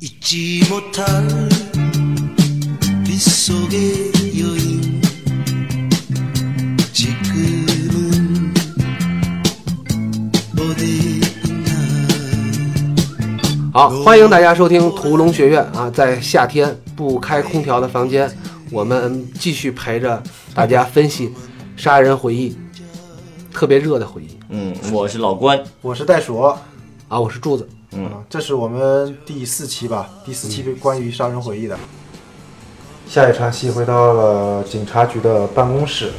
잊지 못할 빗속의 好，欢迎大家收听屠龙学院啊，在夏天不开空调的房间，我们继续陪着大家分析杀人回忆，特别热的回忆。嗯，我是老关，我是袋鼠，啊！我是柱子，嗯，这是我们第四期吧，第四期关于杀人回忆的。下一场戏回到了警察局的办公室，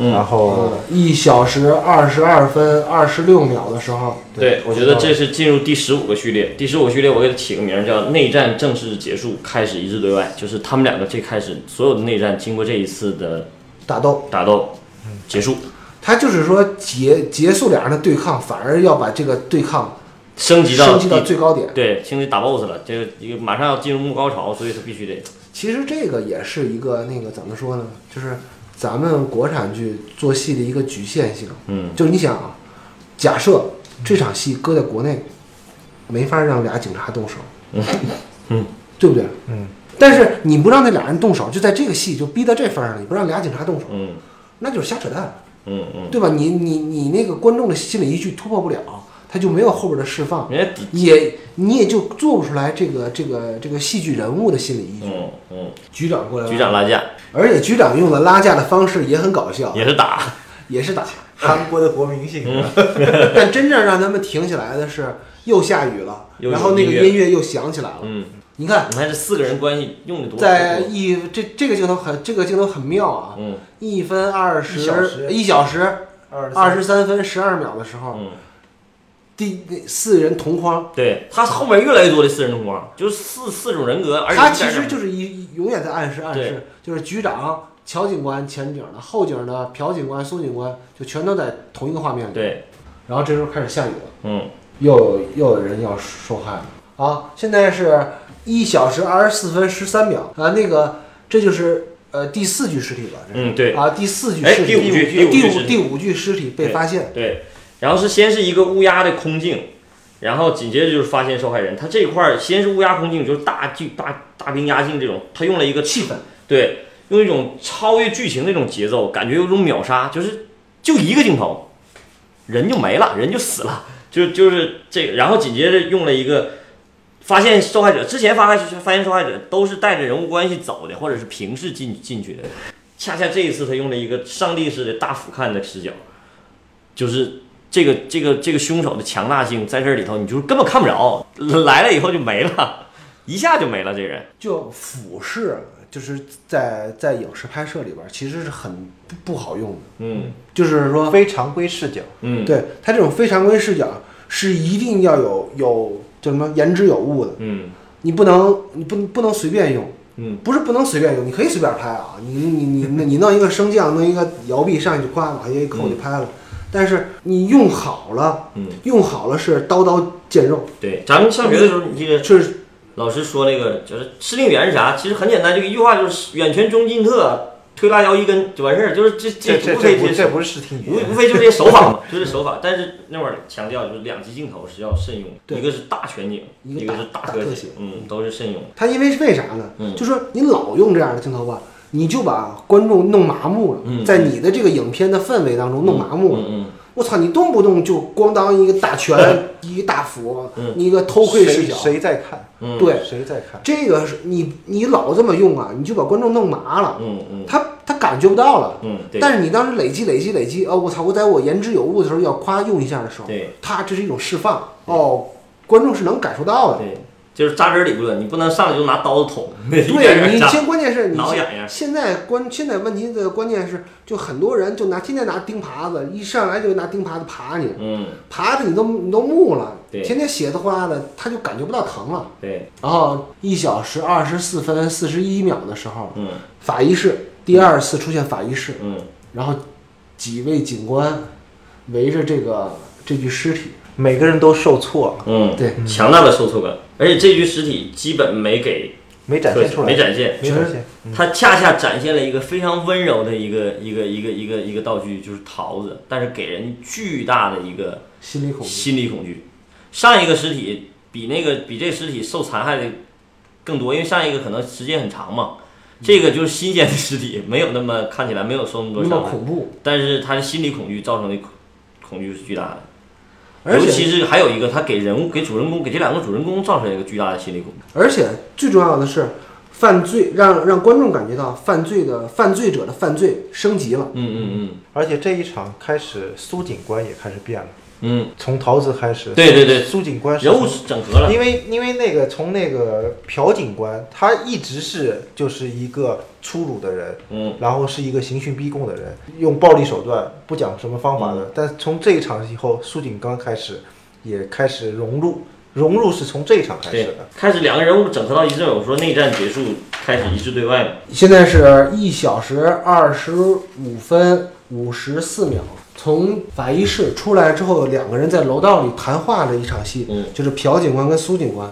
嗯然后一小时二十二分二十六秒的时候，对，我觉得这是进入第十五个序列。第十五个序列，我给它起个名儿叫“内战正式结束，开始一致对外”，就是他们两个最开始所有的内战，经过这一次的打斗，打斗结束，他就是说结结束两人的对抗，反而要把这个对抗升级到升级到第最高点。对，升级打 BOSS 了，这个一个马上要进入幕高潮，所以他必须得其实这个也是一个那个怎么说呢？就是咱们国产剧做戏的一个局限性。嗯就是你想啊，假设这场戏搁在国内，没法让俩警察动手，嗯 对不对？嗯。但是你不让那俩人动手，就在这个戏就逼到这份儿上了，你不让俩警察动手，嗯那就是瞎扯淡，嗯嗯，对吧？你你你那个观众的心理依据突破不了，他就没有后边的释放，也你也就做不出来这个这个这个戏剧人物的心理依据。嗯嗯，局长过来了，局长拉架。而且局长用的拉架的方式也很搞笑，也是打，也是打。韩国的国民性，但真正让他们停下来的是，又下雨了，然后那个音乐。又响起来了。嗯，你看，你看这四个人关系用的多，在一这这个镜头很这个镜头很妙啊，嗯。一分二一小十时。一小时二二十三分十二秒的时候，嗯。第四人同框，对他后面越来越多的四人同框，就是四四种人格，而且他其实就是一永远在暗示暗示，就是局长、乔警官、前警的，后警的朴警官、苏警官，就全都在同一个画面里。对，然后这时候开始下雨了。嗯。又又有人要受害了。啊！现在是一小时二十四分十三秒。啊，那个这就是呃第四具尸体吧？嗯对。啊，第四具尸体，哎第五第五具尸体。被发现，对，然后是先是一个乌鸦的空镜，然后紧接着就是发现受害人，他这一块儿先是乌鸦空镜，就是大剧大大兵压境这种，他用了一个气氛，对，用一种超越剧情那种节奏，感觉有种秒杀，就是就一个镜头，人就没了，人就死了，就就是这个，然后紧接着用了一个发现受害者，之前发现发现受害者都是带着人物关系走的，或者是平视进进去的，恰恰这一次他用了一个上帝式的大俯瞰的视角，就是。这个这个这个凶手的强大性在这里头，你就是根本看不着，来了以后就没了，一下就没了。这人，就俯视，就是在在影视拍摄里边其实是很不不好用的，嗯。就是说，非常规视角，嗯，对他这种非常规视角是一定要有有叫什么言之有物的，嗯。你不能你不不能随便用。嗯。不是不能随便用，你可以随便拍啊，你你你你你弄一个升降，弄一个摇臂上去就夸往下一扣就拍了。但是你用好了，嗯，用好了是刀刀见肉，对，咱们上学的时候，你记得是老师说那个就是司令员是啥？其实很简单，就一句话，就是远拳中近特，推拉腰一根就完事儿，就是这这这无非这这不是视听语无无，非就是这些手法嘛，就这手法。但是那会儿强调就是两级镜头是要慎用，一个是大全景，一个是大特写嗯，都是慎用。它因为是为啥呢？嗯就说你老用这样的镜头吧，你就把观众弄麻木了，嗯在你的这个影片的氛围当中弄麻木了。我操，你动不动就咣当一个大拳，一个大斧，嗯一个偷窥视角，谁在看？嗯，对，谁在看？这个是你你老这么用啊，你就把观众弄麻了，嗯嗯他他感觉不到了。嗯，对但是你当时累积累积累积，哦，我操！我在我言之有物的时候要夸用一下的时候，对他这是一种释放，哦，观众是能感受到的。对，就是扎针理论，你不能上来就拿刀子捅，对你，先关键是你现挠痒痒现在关现在问题的关键是，就很多人就拿天天拿钉耙子，一上来就拿钉耙子耙你，嗯，耙的你都你都木了，对天天血的哗的，他就感觉不到疼了。对，然后一小时二十四分四十一秒的时候，嗯法医室第二次出现法医室，嗯然后几位警官围着这个这具尸体，每个人都受挫了，嗯，对，强大的受挫感，而且这具尸体基本没给没展现出来，没展现，没展现。它恰恰展现了一个非常温柔的一个一个一个一个一个道具，就是桃子，但是给人巨大的一个心理恐惧。心理恐惧。上一个尸体比那个比这个尸体受残害的更多，因为上一个可能时间很长嘛，这个就是新鲜的尸体，没有那么看起来没有受那么多那么伤害，恐怖，但是他的心理恐惧造成的恐恐惧是巨大的。而且尤其是还有一个，他给人物、给主人公、给这两个主人公造成了一个巨大的心理恐惧。而且最重要的是，犯罪让让观众感觉到犯罪的犯罪者的犯罪升级了。嗯嗯嗯而且这一场开始，苏警官也开始变了，嗯从桃子开始，对对对苏警官人物是整合了。因为因为那个从那个朴警官，他一直是就是一个粗鲁的人，嗯，然后是一个刑讯逼供的人，用暴力手段，不讲什么方法嗯的。但从这一场以后，苏警官开始也开始融入，融入是从这一场开始的。，开始两个人物整合到一致。我说内战结束，开始一致对外嘛。现在是一小时二十五分五十四秒。从法医室出来之后，两个人在楼道里谈话的一场戏，嗯就是朴警官跟苏警官。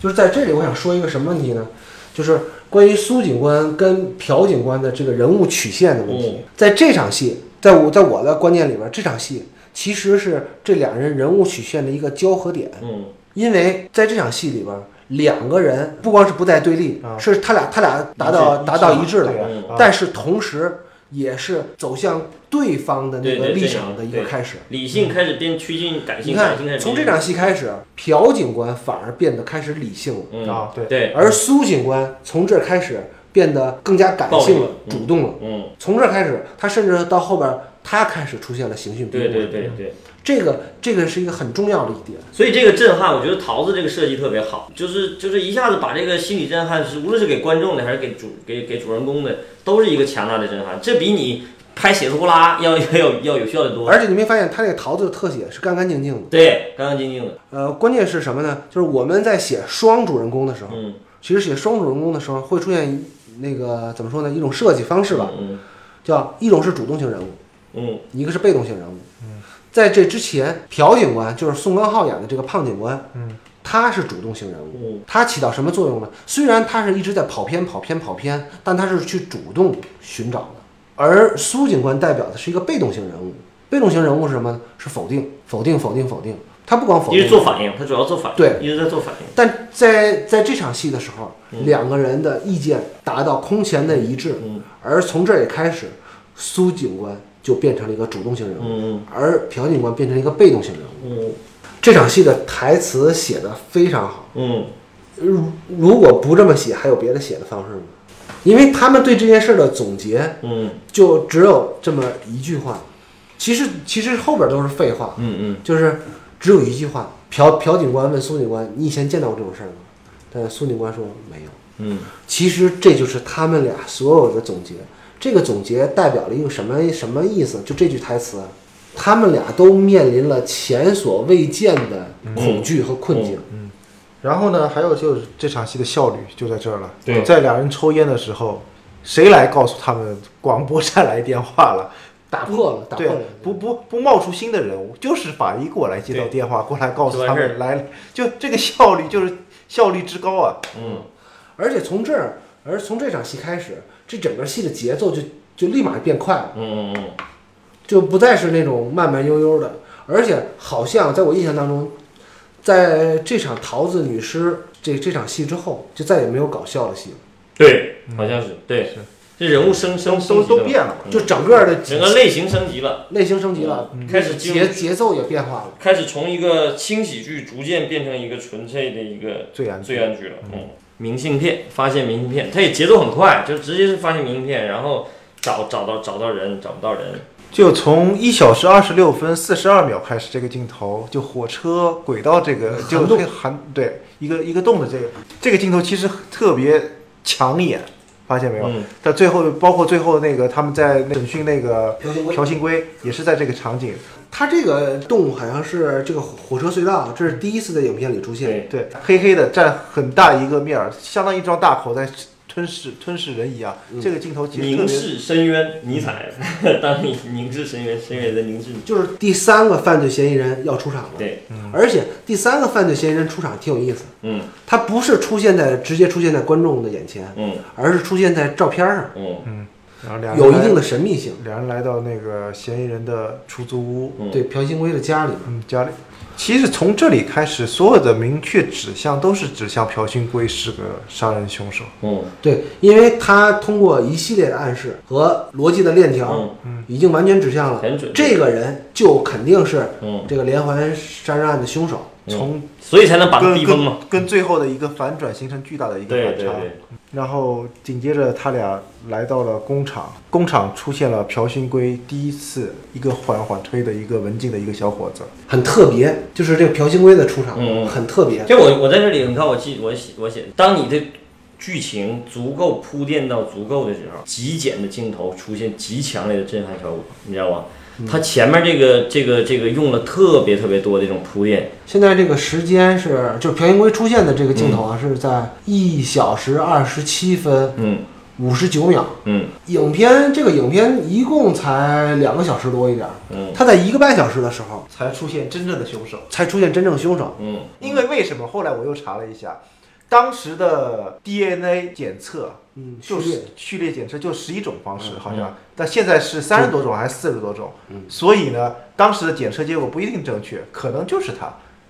就是在这里，我想说一个什么问题呢？就是关于苏警官跟朴警官的这个人物曲线的问题。嗯在这场戏，在我在我的观念里边，这场戏其实是这两人人物曲线的一个交合点。嗯因为在这场戏里边，两个人不光是不再对立，啊是他俩他俩达到达到一致了，但是同时也是走向对方的那个立场的一个开始。理性开始变趋近感性，你看感性开始，从这场戏开始，朴警官反而变得开始理性了，嗯啊对。对，而苏警官从这儿开始变得更加感性了主动了。嗯，从这儿开始，他甚至到后边，他开始出现了刑讯逼对供。对对对。这个这个是一个很重要的一点。所以这个震撼，我觉得桃子这个设计特别好，就是就是一下子把这个心理震撼是无论是给观众的还是给主给给主人公的，都是一个强大的震撼，这比你拍血丝呼啦要要要要有效的多。而且你没发现他那个桃子的特写是干干净净的。对，干干净净的，呃，关键是什么呢？就是我们在写双主人公的时候，嗯，其实写双主人公的时候会出现那个怎么说呢？一种设计方式吧，嗯叫一种是主动性人物，嗯一个是被动性人物。嗯在这之前，朴警官就是宋康昊演的这个胖警官，嗯，他是主动性人物，嗯他起到什么作用呢？虽然他是一直在跑偏、跑偏、跑偏，但他是去主动寻找的。而苏警官代表的是一个被动性人物，被动性人物是什么呢？是否定、否定、否定、否定。他不光否定，一直做反应，他主要做反应，对，一直在做反应。但在在这场戏的时候，嗯两个人的意见达到空前的一致，嗯而从这也开始，苏警官就变成了一个主动性人物，嗯而朴警官变成了一个被动性人物。嗯这场戏的台词写的非常好，嗯如如果不这么写，还有别的写的方式吗？因为他们对这件事的总结嗯就只有这么一句话，其实其实后边都是废话，嗯嗯就是只有一句话。朴朴警官问苏警官：“你以前见到过这种事儿吗？”但苏警官说：“没有。”嗯其实这就是他们俩所有的总结。这个总结代表了一个什么什么意思？就这句台词，他们俩都面临了前所未见的恐惧和困境。嗯然后呢，还有就是这场戏的效率就在这儿了。对在两人抽烟的时候，谁来告诉他们广播站来电话了？打破了，打破对了，，不不不冒出新的人物，就是法医过来接到电话，过来告诉他们来，就这个效率就是效率之高啊！嗯而且从这儿，而从这场戏开始，这整个戏的节奏就就立马变快了，嗯嗯嗯就不再是那种慢慢悠悠的，而且好像在我印象当中，在这场桃子女尸这这场戏之后，就再也没有搞笑的戏了，对，好像是对是，这人物升升都都变了就整个的整个类型升级了。类型升级了，开始节节奏也变化了。开始从一个轻喜剧逐渐变成一个纯粹的一个罪案剧罪案剧了。嗯，明信片发现明信片，它也节奏很快，就直接是发现明信片，然后找找到找到人，找不到人。就从一小时二十六分四十二秒开始，这个镜头就火车轨道这个就涵洞会涵对一个一个洞的这个这个镜头其实特别抢眼，发现没有？嗯到最后包括最后那个他们在审讯那个朴信圭朴信圭也是在这个场景，它这个洞好像是这个火车隧道，这是第一次在影片里出现。对，对，黑黑的占很大一个面儿，相当于一张大口在吞吞噬吞噬人一样。这个镜头其实凝视深渊，尼采，当你凝视深渊，深渊也在凝视你。就是第三个犯罪嫌疑人要出场了。对，而且第三个犯罪嫌疑人出场挺有意思，嗯。他不是出现在直接出现在观众的眼前，嗯。而是出现在照片上，嗯然后两人来有一定的神秘性。两人来到那个嫌疑人的出租屋，嗯，对，朴信圭的家里，嗯，家里。其实从这里开始，所有的明确指向都是指向朴信圭是个杀人凶手。嗯对，因为他通过一系列的暗示和逻辑的链条，嗯已经完全指向了这个人就肯定是嗯，这个连环杀人案的凶手。从所以才能把逼疯嘛。跟跟最后的一个反转形成巨大的一个反差。对对对，然后紧接着他俩来到了工厂，工厂出现了朴信圭第一次一个缓缓推的一个文静的一个小伙子。很特别，就是这个朴信圭的出场嗯嗯很特别。就我我在这里，你看我记我写我写，当你的剧情足够铺垫到足够的时候，极简的镜头出现极强烈的震撼效果，你知道吗？它前面这个这个这个用了特别特别多的这种铺垫，现在这个时间是，就是朴信圭出现的这个镜头啊，是在一小时二十七分嗯五十九秒。嗯影片这个影片一共才两个小时多一点儿，嗯他在一个半小时的时候才出现真正的凶手。才出现真正凶手。嗯因为为什么？后来我又查了一下，当时的 DNA 检测嗯，就是序列检测就十一种方式，嗯好像，但现在是三十多种还是四十多种？嗯。所以呢，当时的检测结果不一定正确，可能就是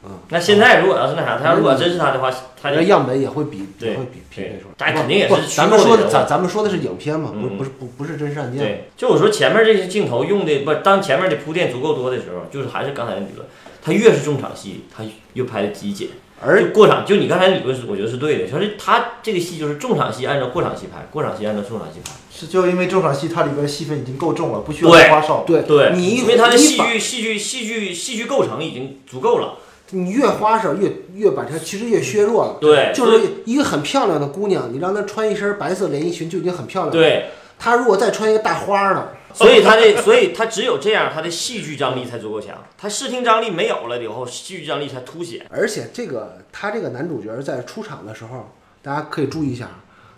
他。那现在如果要是那啥，他要如果真是他的话，他就那样本也会比对也会比匹配出来。但肯定也不是咱们说的咱咱们说的是影片嘛，不嗯不是不不是真实案件。对，就我说前面这些镜头用的不，当前面的铺垫足够多的时候，就是还是刚才的理论，他越是重场戏，他越拍的极简。而过场，就你刚才理论是我觉得是对的，就是他这个戏就是重场戏按照过场戏拍，过场戏按照重场戏拍。是就因为重场戏它里边戏份已经够重了，不需要花哨。对对，你因为它的戏剧戏剧戏剧戏剧构成已经足够了。你越花哨越越把它其实越削弱了。对，就是一个很漂亮的姑娘，你让她穿一身白色连衣裙就已经很漂亮了。，对，她如果再穿一个大花儿呢，所以她的所以她只有这样，她的戏剧张力才足够强。她视听张力没有了以后，戏剧张力才凸显。而且这个他这个男主角在出场的时候，大家可以注意一下，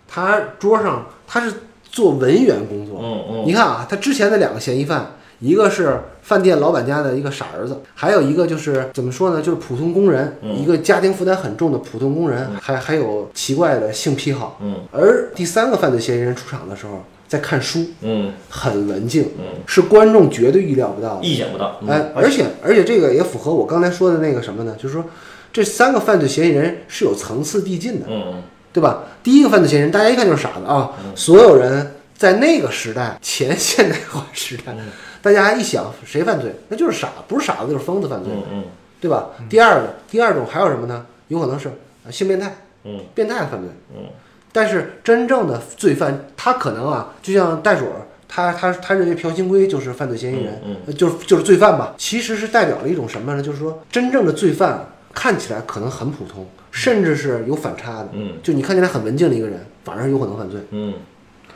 他桌上他是做文员工作。嗯嗯你看啊，他之前的两个嫌疑犯，一个是饭店老板家的一个傻儿子，还有一个就是怎么说呢，就是普通工人，嗯一个家庭负担很重的普通工人，还还有奇怪的性癖好。嗯而第三个犯罪嫌疑人出场的时候，在看书，嗯很文静，嗯，是观众绝对预料不到的。意想不到。嗯哎，而且而且这个也符合我刚才说的那个什么呢？就是说，这三个犯罪嫌疑人是有层次递进的，嗯对吧？第一个犯罪嫌疑人，大家一看就是傻子啊，所有人在那个时代前现代化时代，嗯大家一想谁犯罪，那就是傻，不是傻子就是疯子犯罪，对吧？第二个，第二种还有什么呢？有可能是呃性变态，嗯变态犯罪。嗯但是真正的罪犯，他可能啊，就像袋鼠儿，他他他认为朴新圭就是犯罪嫌疑人，就是就是罪犯吧。其实是代表了一种什么呢？就是说，真正的罪犯看起来可能很普通，甚至是有反差的。嗯就你看起来很文静的一个人，反而有可能犯罪。嗯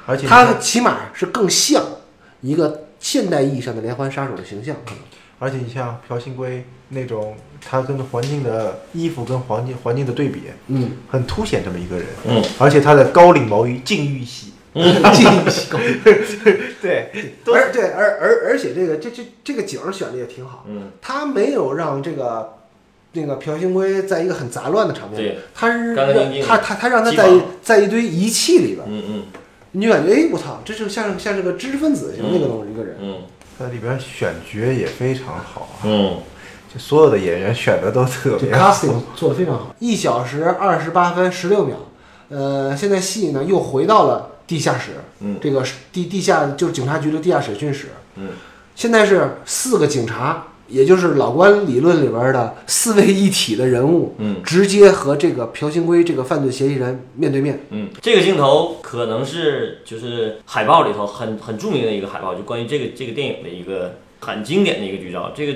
而且他起码是更像一个现代意义上的连环杀手的形象。可能。而且你像朴信圭那种，他跟环境的衣服跟环境环境的对比，嗯，很凸显这么一个人。嗯，而且他的高领毛衣禁欲系，记忆习惯。对，而对而而而且这个这这这个景儿选的也挺好。嗯。他没有让这个那个朴信圭在一个很杂乱的场面，对，他是他他他让他在在一堆仪器里边，嗯嗯你就感觉哎我操，这是像像是个知识分子型那个东西一个人。嗯在里边选角也非常好啊，嗯就所有的演员选的都特这别好。casting 做的非常好，一小时二十八分十六秒，呃，现在戏呢又回到了地下室，嗯这个地地下就是警察局的地下审讯室，嗯现在是四个警察，也就是老关理论里边的四位一体的人物，嗯。直接和这个朴信圭这个犯罪嫌疑人面对面。嗯，这个镜头可能是就是海报里头很很著名的一个海报，就关于这个这个电影的一个很经典的一个剧照，这个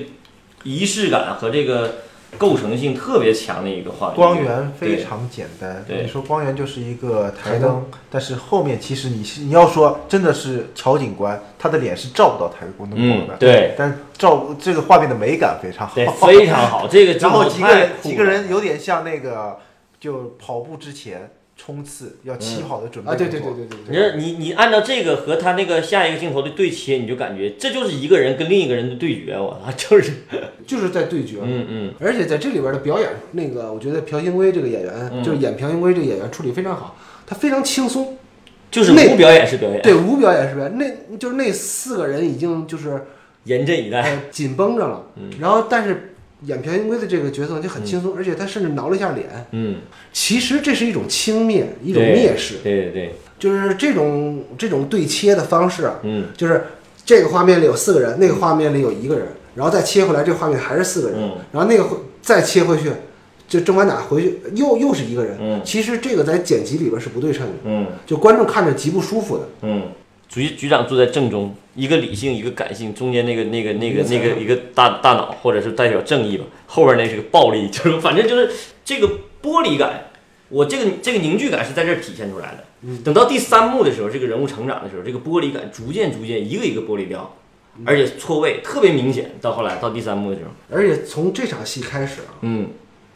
仪式感和这个构成性特别强的一个画面，光源非常简单，你说光源就是一个台台灯，但是后面其实你是你要说真的是乔警官，他的脸是照不到台灯光嗯的，，对。但照这个画面的美感非常好，对，非常好，这个 然后几个人几个人有点像那个，就跑步之前冲刺，要起好的准备啊，对对对对对你你你按照这个和他那个下一个镜头的对切，你就感觉这就是一个人跟另一个人的对决，我操，就是，就是在对决。嗯嗯。而且在这里边的表演，那个我觉得朴信圭这个演员，嗯。就是演朴信圭这个演员处理非常好，他非常轻松，就是无表演是表演，对无表演是表演，那就是那四个人已经就是严阵以待，呃紧绷着了，嗯。然后但是演朴信圭的这个角色就很轻松，而且他甚至挠了一下脸，嗯，其实这是一种轻蔑，一种蔑视，对对对，就是这种这种对切的方式啊，嗯。就是这个画面里有四个人，那个画面里有一个人，然后再切回来，这个画面还是四个人，嗯。然后那个会再切回去，就正反打回去又又是一个人。嗯。其实这个在剪辑里边是不对称的，嗯。就观众看着极不舒服的。嗯，局局长坐在正中，一个理性，一个感性，中间那个那个那个那个一个大大脑，或者是代表正义吧，后边那是个暴力，就是反正就是这个玻璃感，我这个这个凝聚感是在这儿体现出来的。等到第三幕的时候，这个人物成长的时候，这个玻璃感逐渐逐渐一个一个剥离掉，而且错位特别明显。到后来到第三幕的时候，而且从这场戏开始啊，嗯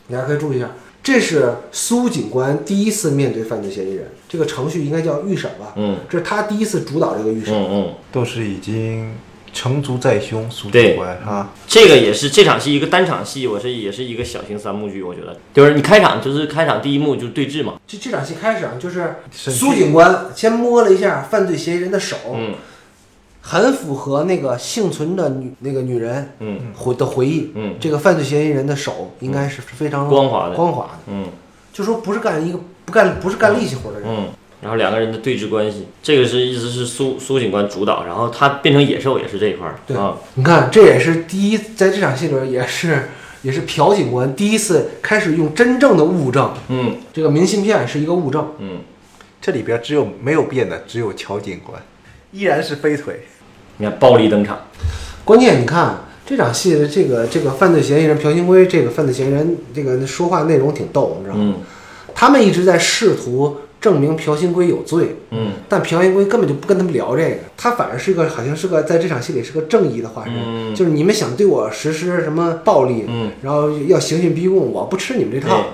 大家可以注意一下，这是苏警官第一次面对犯罪嫌疑人，这个程序应该叫预审吧？嗯。这是他第一次主导这个预审。嗯嗯，都是已经成竹在胸，苏对警官啊，这个也是这场戏一个单场戏，我是也是一个小型三幕剧，我觉得。就是你开场就是开场第一幕就是对峙嘛，这这场戏开始啊，就是苏警官先摸了一下犯罪嫌疑人的手，嗯很符合那个幸存的女那个女人嗯。回的回忆。嗯。这个犯罪嫌疑人的手应该是非常光滑的。光滑的，嗯。就说不是干一个不干不是干力气活的人。嗯，然后两个人的对峙关系，这个是一直是苏苏警官主导，然后他变成野兽也是这一块儿。对啊，你看，这也是第一，在这场戏里边也是也是朴警官第一次开始用真正的物证，嗯。这个明信片是一个物证。嗯，这里边只有没有变的只有乔警官，依然是飞腿。你看暴力登场，关键你看这场戏的这个这个犯罪嫌疑人朴新圭，这个犯罪嫌疑人这个说话内容挺逗，你知道吗？嗯他们一直在试图证明朴新圭有罪，嗯但朴新圭根本就不跟他们聊这个，他反而是个好像是个在这场戏里是个正义的化身，嗯就是你们想对我实施什么暴力，嗯，然后要刑讯逼供，我不吃你们这套对。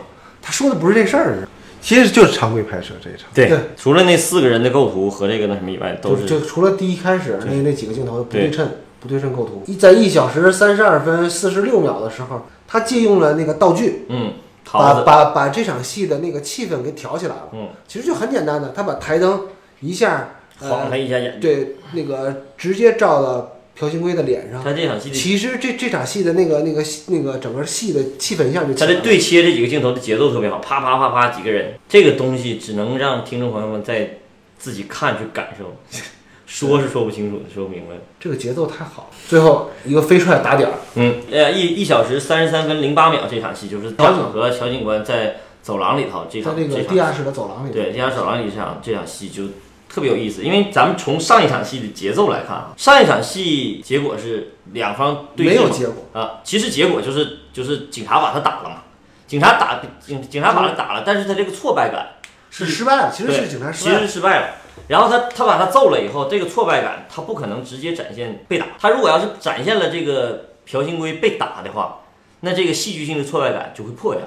他说的不是这事儿，其实就是常规拍摄这一场，对对，除了那四个人的构图和这个那什么以外，都是就除了第一开始那那几个镜头不对对。称，不对称构图，一在一小时三十二分四十六秒的时候，他借用了那个道具，嗯，把，把把这场戏的那个气氛给挑起来了。嗯，其实就很简单的，他把台灯一下，呃，晃了一下眼睛，对，那个直接照到朴信圭的脸上。他这场戏的其实这这场戏的那个那个那个整个戏的气氛一下就。他的对切这几个镜头的节奏特别好，啪啪啪啪几个人，这个东西只能让听众朋友们在自己看去感受，说是说不清楚的，说不明白。这个节奏太好了。最后一个飞踹打点儿，嗯，呃，一一小时三十三分零八秒这场戏，就是大警和乔警官在走廊里头这在这个场这场地下室的走廊里。对，地下走廊里这场这场戏就特别有意思，因为咱们从上一场戏的节奏来看啊，上一场戏结果是两方对没有结果。啊，其实结果就是就是警察把他打了嘛，警察打警警察把他打了，但是他这个挫败感是失败了，其实是警察失其败了。实是失败了。然后他他把他揍了以后，这个挫败感他不可能直接展现被打。他如果要是展现了这个朴信圭被打的话，那这个戏剧性的挫败感就会破掉，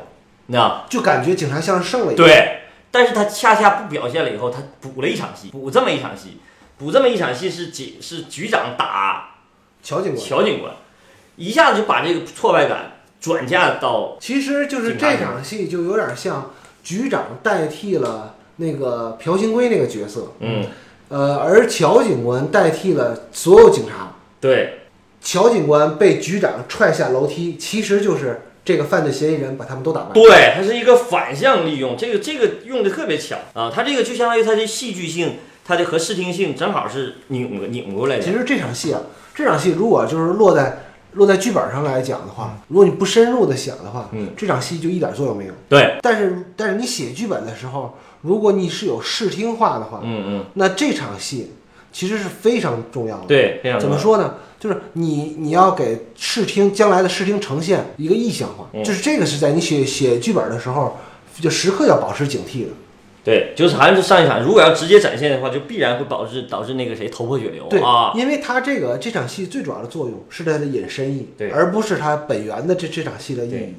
你知道？就感觉警察像是胜了一样。对，但是他恰恰不表现了以后，他补了一场戏，补这么一场戏，补这么一场戏是警是局长打乔警官。乔警官，一下子就把这个挫败感转嫁到其实就是这场戏就有点像局长代替了那个朴信圭那个角色，嗯呃，而乔警官代替了所有警察。对乔警官被局长踹下楼梯，其实就是这个犯罪嫌疑人把他们都打败。对，它是一个反向利用，这个这个用的特别巧啊，它这个就相当于它的戏剧性，它的和视听性正好是拧拧过来的。其实这场戏啊，这场戏如果就是落在落在剧本上来讲的话，如果你不深入的想的话，嗯这场戏就一点作用没有。对，但是但是你写剧本的时候，如果你是有视听化的话，嗯嗯，那这场戏其实是非常重要的。对，非常怎么说呢？就是你你要给视听将来的视听呈现一个意象化，嗯就是这个是在你写写剧本的时候，就时刻要保持警惕的。对，就是还是上一场，如果要直接展现的话，就必然会导致导致那个谁头破血流对啊。因为他这个这场戏最主要的作用是它的引申意，对而不是它本源的这这场戏的意义。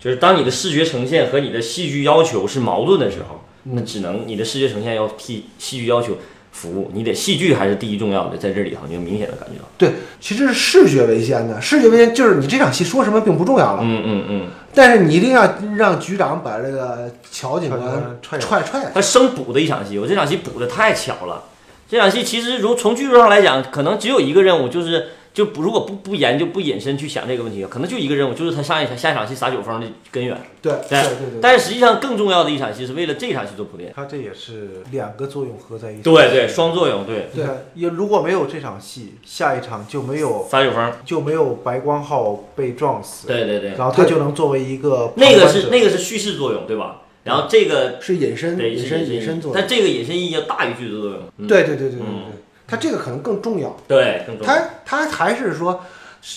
就是当你的视觉呈现和你的戏剧要求是矛盾的时候，那只能你的视觉呈现要替戏剧要求服务，你得戏剧还是第一重要的，在这里头你就明显的感觉到，对，其实是视觉为先的，视觉为先就是你这场戏说什么并不重要了，嗯嗯嗯，但是你一定要让局长把这个乔警官踹踹踹。他生补的一场戏，我这场戏补的太巧了。这场戏其实如从剧作上来讲，可能只有一个任务，就是就不如果不不研究不引申去想这个问题，可能就一个任务，就是他上一场下一场戏撒酒疯的根源。对对对但是实际上更重要的一场戏是为了这场戏做铺垫。他这也是两个作用合在一起。对对，双作用，对对，也如果没有这场戏，下一场就没有撒酒疯，就没有白光浩被撞死，对对对，然后他就能作为一个那个是那个是叙事作用，对吧？然后这个是隐身对隐身是隐身作用，但这个隐身意义要大于剧作作用。嗯对对对对对对他这个可能更重要。对，更重要。他他还是说，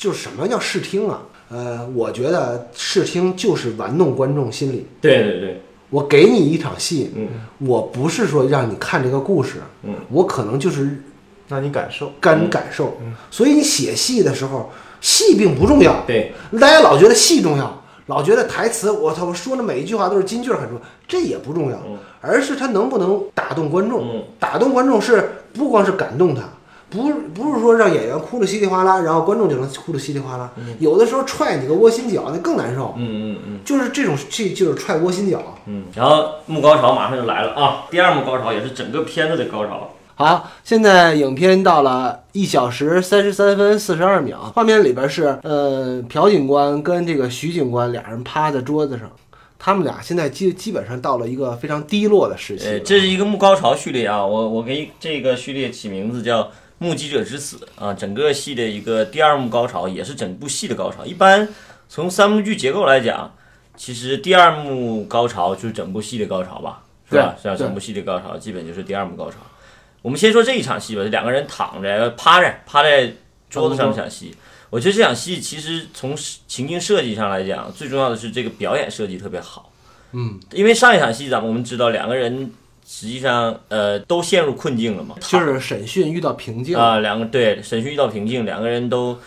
就是什么叫视听啊？呃，我觉得视听就是玩弄观众心理。对对对，我给你一场戏，嗯我不是说让你看这个故事，嗯我可能就是让你感受。感感受。嗯所以你写戏的时候，戏并不重要，对，大家老觉得戏重要，老觉得台词我操我说的每一句话都是金句儿很重要，这也不重要，嗯而是他能不能打动观众。嗯打动观众是不光是感动他，不不是说让演员哭得稀里哗啦，然后观众就能哭得稀里哗啦。有的时候踹你个窝心脚，那更难受。嗯嗯嗯。就是这种这就是踹窝心脚。嗯，然后幕高潮马上就来了啊！第二幕高潮也是整个片子的高潮。好，现在影片到了一小时三十三分四十二秒，画面里边是呃朴警官跟这个徐警官俩人趴在桌子上，他们俩现在基基本上到了一个非常低落的时期呃，这是一个幕高潮序列啊，我我给这个序列起名字叫《目击者之死》啊，整个戏的一个第二幕高潮，也是整部戏的高潮。一般从三幕剧结构来讲，其实第二幕高潮就是整部戏的高潮吧，是吧？是吧？对对整部戏的高潮基本就是第二幕高潮。我们先说这一场戏吧，两个人躺着趴着趴在桌子上这场戏。我觉得这场戏其实从情境设计上来讲，最重要的是这个表演设计特别好。嗯，因为上一场戏咱们我们知道两个人实际上呃都陷入困境了嘛，就是审讯遇到瓶颈，啊、两个对审讯遇到瓶颈，两个人都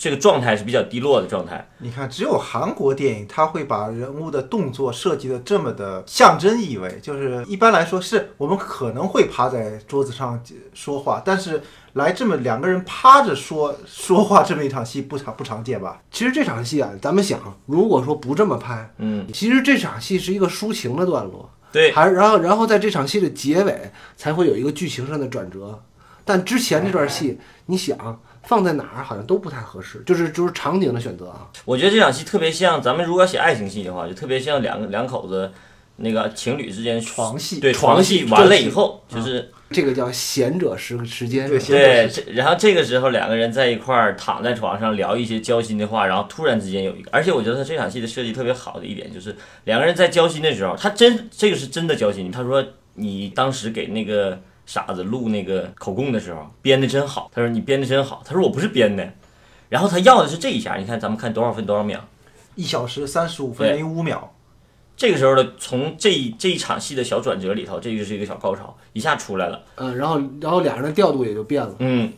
这个状态是比较低落的状态。你看，只有韩国电影，它会把人物的动作设计的这么的象征意味。就是一般来说，是我们可能会趴在桌子上说话，但是来这么两个人趴着说说话这么一场戏不常不常见吧？其实这场戏啊，咱们想，如果说不这么拍，嗯，其实这场戏是一个抒情的段落，对，还然后然后在这场戏的结尾才会有一个剧情上的转折，但之前这段戏，你想放在哪儿好像都不太合适，就是就是场景的选择啊。我觉得这场戏特别像咱们如果要写爱情戏的话，就特别像两个两口子那个情侣之间床戏对床床戏完了以后，就是这个叫贤者时时间，对对，这然后这个时候两个人在一块儿躺在床上聊一些交心的话，然后突然之间有一个，而且我觉得他这场戏的设计特别好的一点就是两个人在交心的时候，他真这个是真的交心。他说你当时给那个傻子录那个口供的时候编的真好，他说你编的真好，他说我不是编的，然后他要的是这一下，你看咱们看多少分多少秒。一小时三十五分零五秒，这个时候的从这一这一场戏的小转折里头，这就是一个小高潮，一下出来了。嗯，然后然后俩人的调度也就变了。嗯，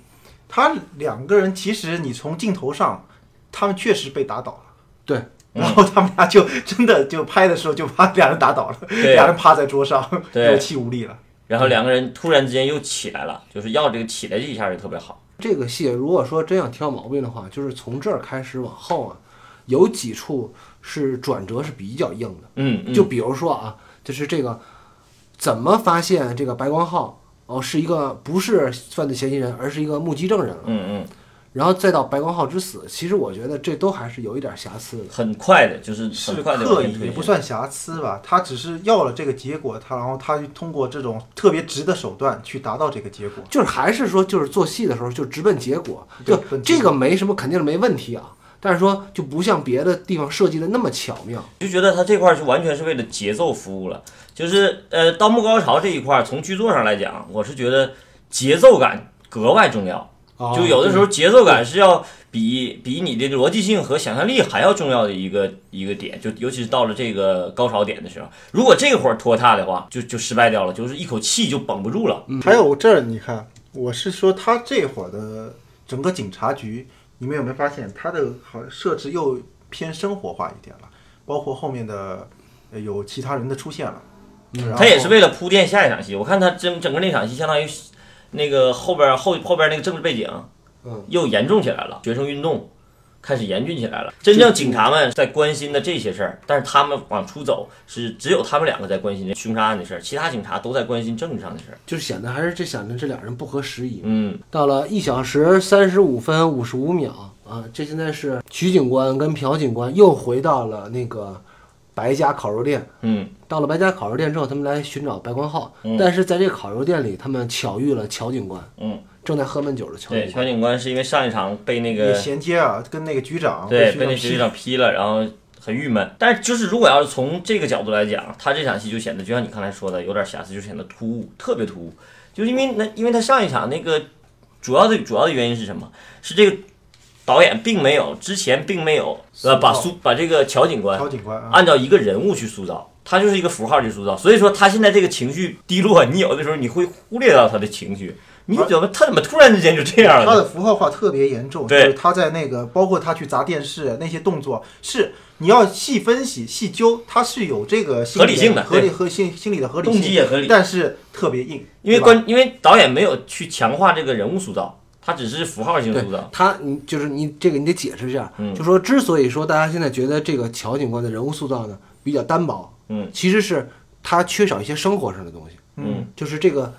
他两个人其实你从镜头上，他们确实被打倒了。对，然后他们俩就真的就拍的时候就把俩人打倒了，俩人趴在桌上，有气无力了。然后两个人突然之间又起来了，就是要这个起来这一下就特别好。这个戏如果说真要挑毛病的话，就是从这儿开始往后啊，有几处是转折是比较硬的。嗯，嗯就比如说啊，就是这个怎么发现这个白光浩哦是一个不是犯罪嫌疑人，而是一个目击证人了，嗯嗯，然后再到白光浩之死，其实我觉得这都还是有一点瑕疵的。很快的，就是是很快的刻。意也不算瑕疵吧，他只是要了这个结果，他然后他就通过这种特别直的手段去达到这个结果。就是还是说，就是做戏的时候就直奔结果，就对这个没什么，肯定是没问题啊。但是说就不像别的地方设计的那么巧妙。就觉得他这块儿是完全是为了节奏服务了，就是呃，到幕高潮这一块儿，从剧作上来讲，我是觉得节奏感格外重要。哦就有的时候节奏感是要比比你的逻辑性和想象力还要重要的一个一个点，就尤其是到了这个高潮点的时候，如果这会儿拖沓的话，就就失败掉了，就是一口气就绷不住了。还有这儿你看，我是说他这会儿的整个警察局，你们有没有发现他的好设置又偏生活化一点了？包括后面的呃有其他人的出现了，他也是为了铺垫下一场戏。我看他整整个那场戏，相当于那个后边后后边那个政治背景，嗯，又严重起来了，学生运动开始严峻起来了。真正警察们在关心的这些事儿，但是他们往出走是只有他们两个在关心这凶杀案的事儿，其他警察都在关心政治上的事儿。就是显得还是这显得这俩人不合时宜。嗯到了一小时三十五分五十五秒啊，这现在是徐警官跟朴警官又回到了那个白家烤肉店。嗯到了白家烤肉店之后，他们来寻找白光浩，嗯但是在这个烤肉店里，他们巧遇了乔警官，嗯，正在喝闷酒的乔，警官。对乔警官是因为上一场被那个衔接啊，跟那个局长对，被被那局长批了，然后很郁闷。但是就是如果要是从这个角度来讲，他这场戏就显得就像你刚才说的，有点瑕疵，就显得突兀，特别突兀。就是因为那，因为他上一场那个主要的主要的原因是什么？是这个导演并没有之前并没有呃把苏把这个乔警官乔警官啊，按照一个人物去塑造，他就是一个符号去塑造。所以说他现在这个情绪低落，你有的时候你会忽略到他的情绪，你怎么他怎么突然之间就这样了？他的符号化特别严重，就对是他在那个包括他去砸电视那些动作，是你要细分析细究，他是有这个心理性的合理和心心理的合理动，机也合理，但是特别硬，因为关因为导演没有去强化这个人物塑造，他只是符号性对塑造。他，你就是你这个你得解释一下，嗯。就说之所以说大家现在觉得这个乔警官的人物塑造呢比较单薄，嗯，其实是他缺少一些生活上的东西，嗯就是这个，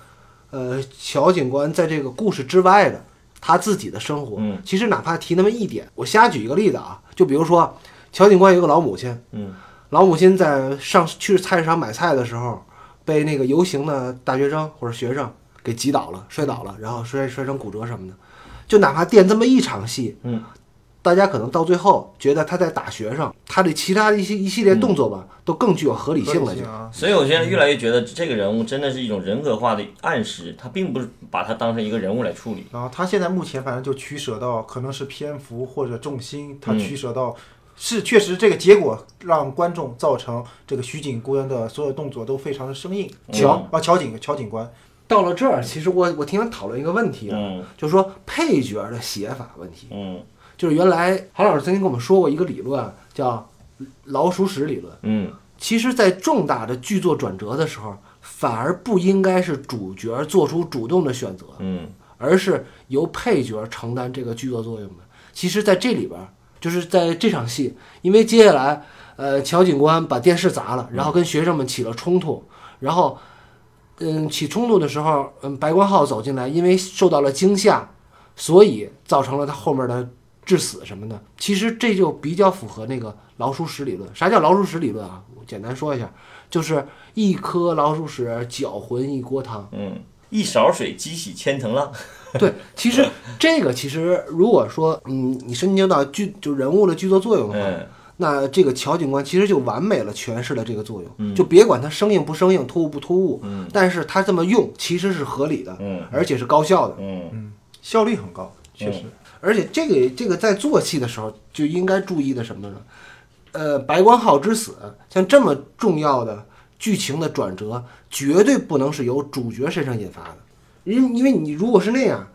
呃，乔警官在这个故事之外的他自己的生活，嗯其实哪怕提那么一点，我瞎举一个例子啊，就比如说乔警官有个老母亲，嗯。老母亲在上去菜市场买菜的时候，被那个游行的大学生或者学生给击倒了，摔倒了，然后摔摔成骨折什么的。就哪怕垫这么一场戏，嗯，大家可能到最后觉得他在打学生，他的其他的一些一系列动作吧，都更具有合理性了。就所以我现在越来越觉得这个人物真的是一种人格化的暗示，他并不是把他当成一个人物来处理。然后他现在目前反正就取舍到可能是篇幅或者重心，他嗯取舍到。是，确实这个结果让观众造成这个徐警官的所有动作都非常的生硬。乔啊，乔警乔警官，到了这儿，其实我我挺想讨论一个问题啊，嗯就是说配角的写法问题。嗯就是原来韩老师曾经跟我们说过一个理论，叫老鼠屎理论。嗯其实，在重大的剧作转折的时候，反而不应该是主角做出主动的选择，嗯而是由配角承担这个剧作作用的。其实，在这里边，就是在这场戏，因为接下来，呃，乔警官把电视砸了，然后跟学生们起了冲突，然后，嗯，起冲突的时候，嗯，白光浩走进来，因为受到了惊吓，所以造成了他后面的致死什么的。其实这就比较符合那个老鼠屎理论。啥叫老鼠屎理论啊？我简单说一下，就是一颗老鼠屎搅浑一锅汤。嗯，一勺水激起千层浪。对，其实这个其实如果说嗯，你深究到剧就人物的剧作作用的话，嗯那这个乔警官其实就完美了诠释了这个作用。嗯就别管它生硬不生硬、突兀不突兀，嗯但是他这么用其实是合理的，嗯而且是高效的。嗯效率很高，确实。而且这个这个在做戏的时候就应该注意的什么呢？呃，白光浩之死，像这么重要的剧情的转折，绝对不能是由主角身上引发的，因因为你如果是那样，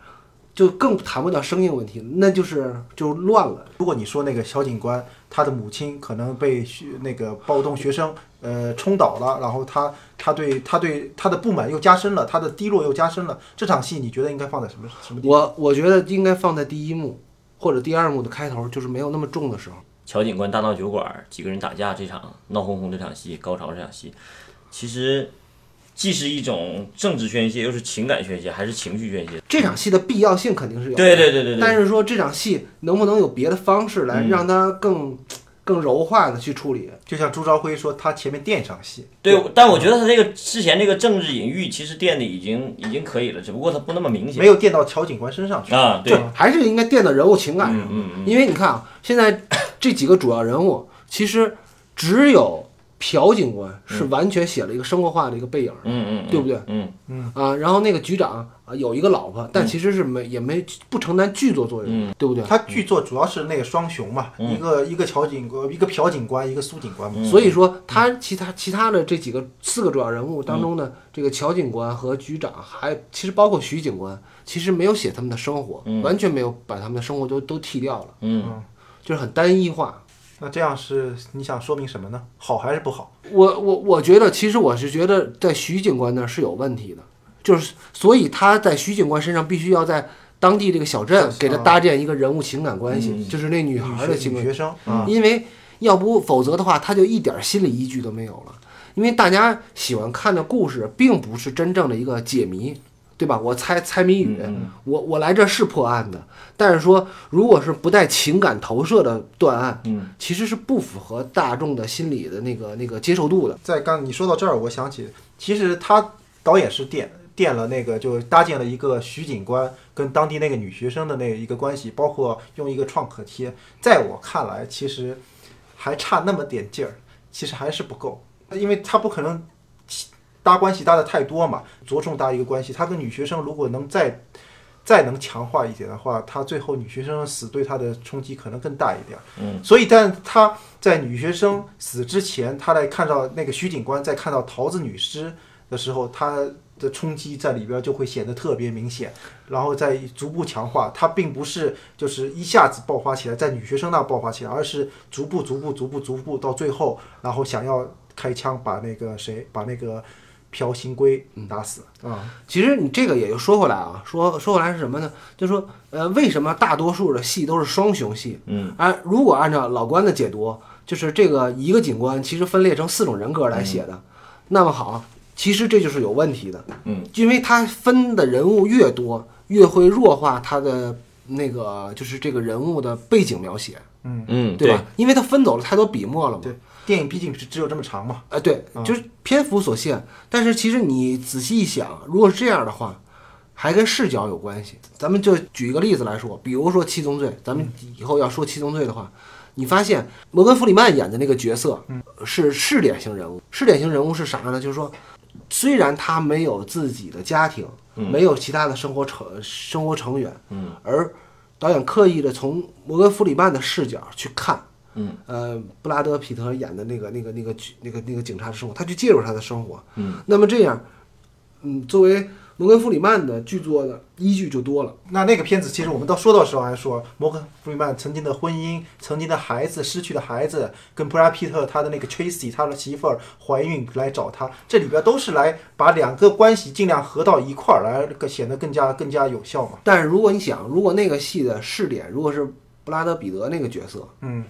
就更谈不到生硬问题，那就是就乱了。如果你说那个小警官，他的母亲可能被学那个暴动学生呃冲倒了，然后他他对他对他的不满又加深了，他的低落又加深了。这场戏你觉得应该放在什么什么地方？我我觉得应该放在第一幕或者第二幕的开头，就是没有那么重的时候。乔警官大闹酒馆，几个人打架这场闹哄哄这场戏，高潮这场戏，其实既是一种政治宣泄，又是情感宣泄，还是情绪宣泄。这场戏的必要性肯定是有的，对对对对对。但是说这场戏能不能有别的方式来嗯让它更、更柔化的去处理？就像朱朝辉说，他前面垫一场戏，对，但我觉得他这个之前这个政治隐喻其实垫的已经已经可以了，只不过他不那么明显没有垫到乔警官身上去。啊。对，还是应该垫到人物情感上。嗯嗯嗯，因为你看啊，现在这几个主要人物，其实只有朴警官是完全写了一个生活化的一个背影，嗯嗯，嗯对不对？嗯。啊，然后那个局长啊有一个老婆，但其实是没也没不承担剧作作用，嗯。对不对？他剧作主要是那个双雄嘛，嗯。一个一个乔警官，一个朴警官，一个苏警官嘛。嗯。所以说，他其他其他的这几个四个主要人物当中呢，这个乔警官和局长，还其实包括徐警官，其实没有写他们的生活，嗯。完全没有把他们的生活都都剃掉了，嗯就是很单一化。那这样是你想说明什么呢？好还是不好？我我我觉得，其实我是觉得在徐警官那儿是有问题的，就是所以他在徐警官身上必须要在当地这个小镇给他搭建一个人物情感关系，嗯就是那女孩的情感女学生啊，因为要不否则的话，他就一点心理依据都没有了。因为大家喜欢看的故事，并不是真正的一个解谜，对吧？我猜猜谜语，嗯我我来这是破案的。但是说，如果是不带情感投射的断案，嗯，其实是不符合大众的心理的那个那个接受度的。在刚你说到这儿，我想起，其实他导演是垫垫了那个，就搭建了一个徐警官跟当地那个女学生的那一个关系，包括用一个创可贴，在我看来，其实还差那么点劲儿，其实还是不够，因为他不可能搭关系搭的太多嘛，着重搭一个关系，他跟女学生如果能再再能强化一点的话，他最后女学生死对他的冲击可能更大一点。嗯，所以，但他在女学生死之前，他来看到那个徐警官在看到桃子女尸的时候，他的冲击在里边就会显得特别明显，然后再逐步强化。他并不是就是一下子爆发起来，在女学生那爆发起来，而是逐步、逐步、逐步、逐步到最后，然后想要开枪把那个谁，把那个朴新圭打死啊。其实你这个也就说回来啊，说说回来是什么呢？就是说，呃，为什么大多数的戏都是双雄戏？嗯，啊，如果按照老关的解读，就是这个一个警官其实分裂成四种人格来写的，那么好，其实这就是有问题的。嗯，因为他分的人物越多，越会弱化他的那个就是这个人物的背景描写，嗯，对吧？因为他分走了太多笔墨了嘛。对，电影毕竟是只有这么长嘛。呃，对，就是篇幅所限。但是其实你仔细一想，如果是这样的话，还跟视角有关系。咱们就举一个例子来说，比如说《七宗罪》，咱们以后要说《七宗罪》的话，你发现摩根·弗里曼演的那个角色是试点型人物。试点型人物是啥呢？就是说，虽然他没有自己的家庭，没有其他的生活成生活成员，嗯，而导演刻意的从摩根·弗里曼的视角去看。嗯，呃，布拉德·皮特演的那个、那个、那个、那个、那个警察的生活，他去介入他的生活。嗯，那么这样，嗯，作为摩根·弗里曼的剧作的依据就多了。那那个片子，其实我们到说到时候还说，摩根·弗里曼曾经的婚姻、曾经的孩子、失去的孩子，跟布拉皮特他的那个 Tracy 他的媳妇儿怀孕来找他，这里边都是来把两个关系尽量合到一块儿来，更显得更加更加有效嘛。但是如果你想，如果那个戏的试点如果是布拉德·彼得那个角色，嗯，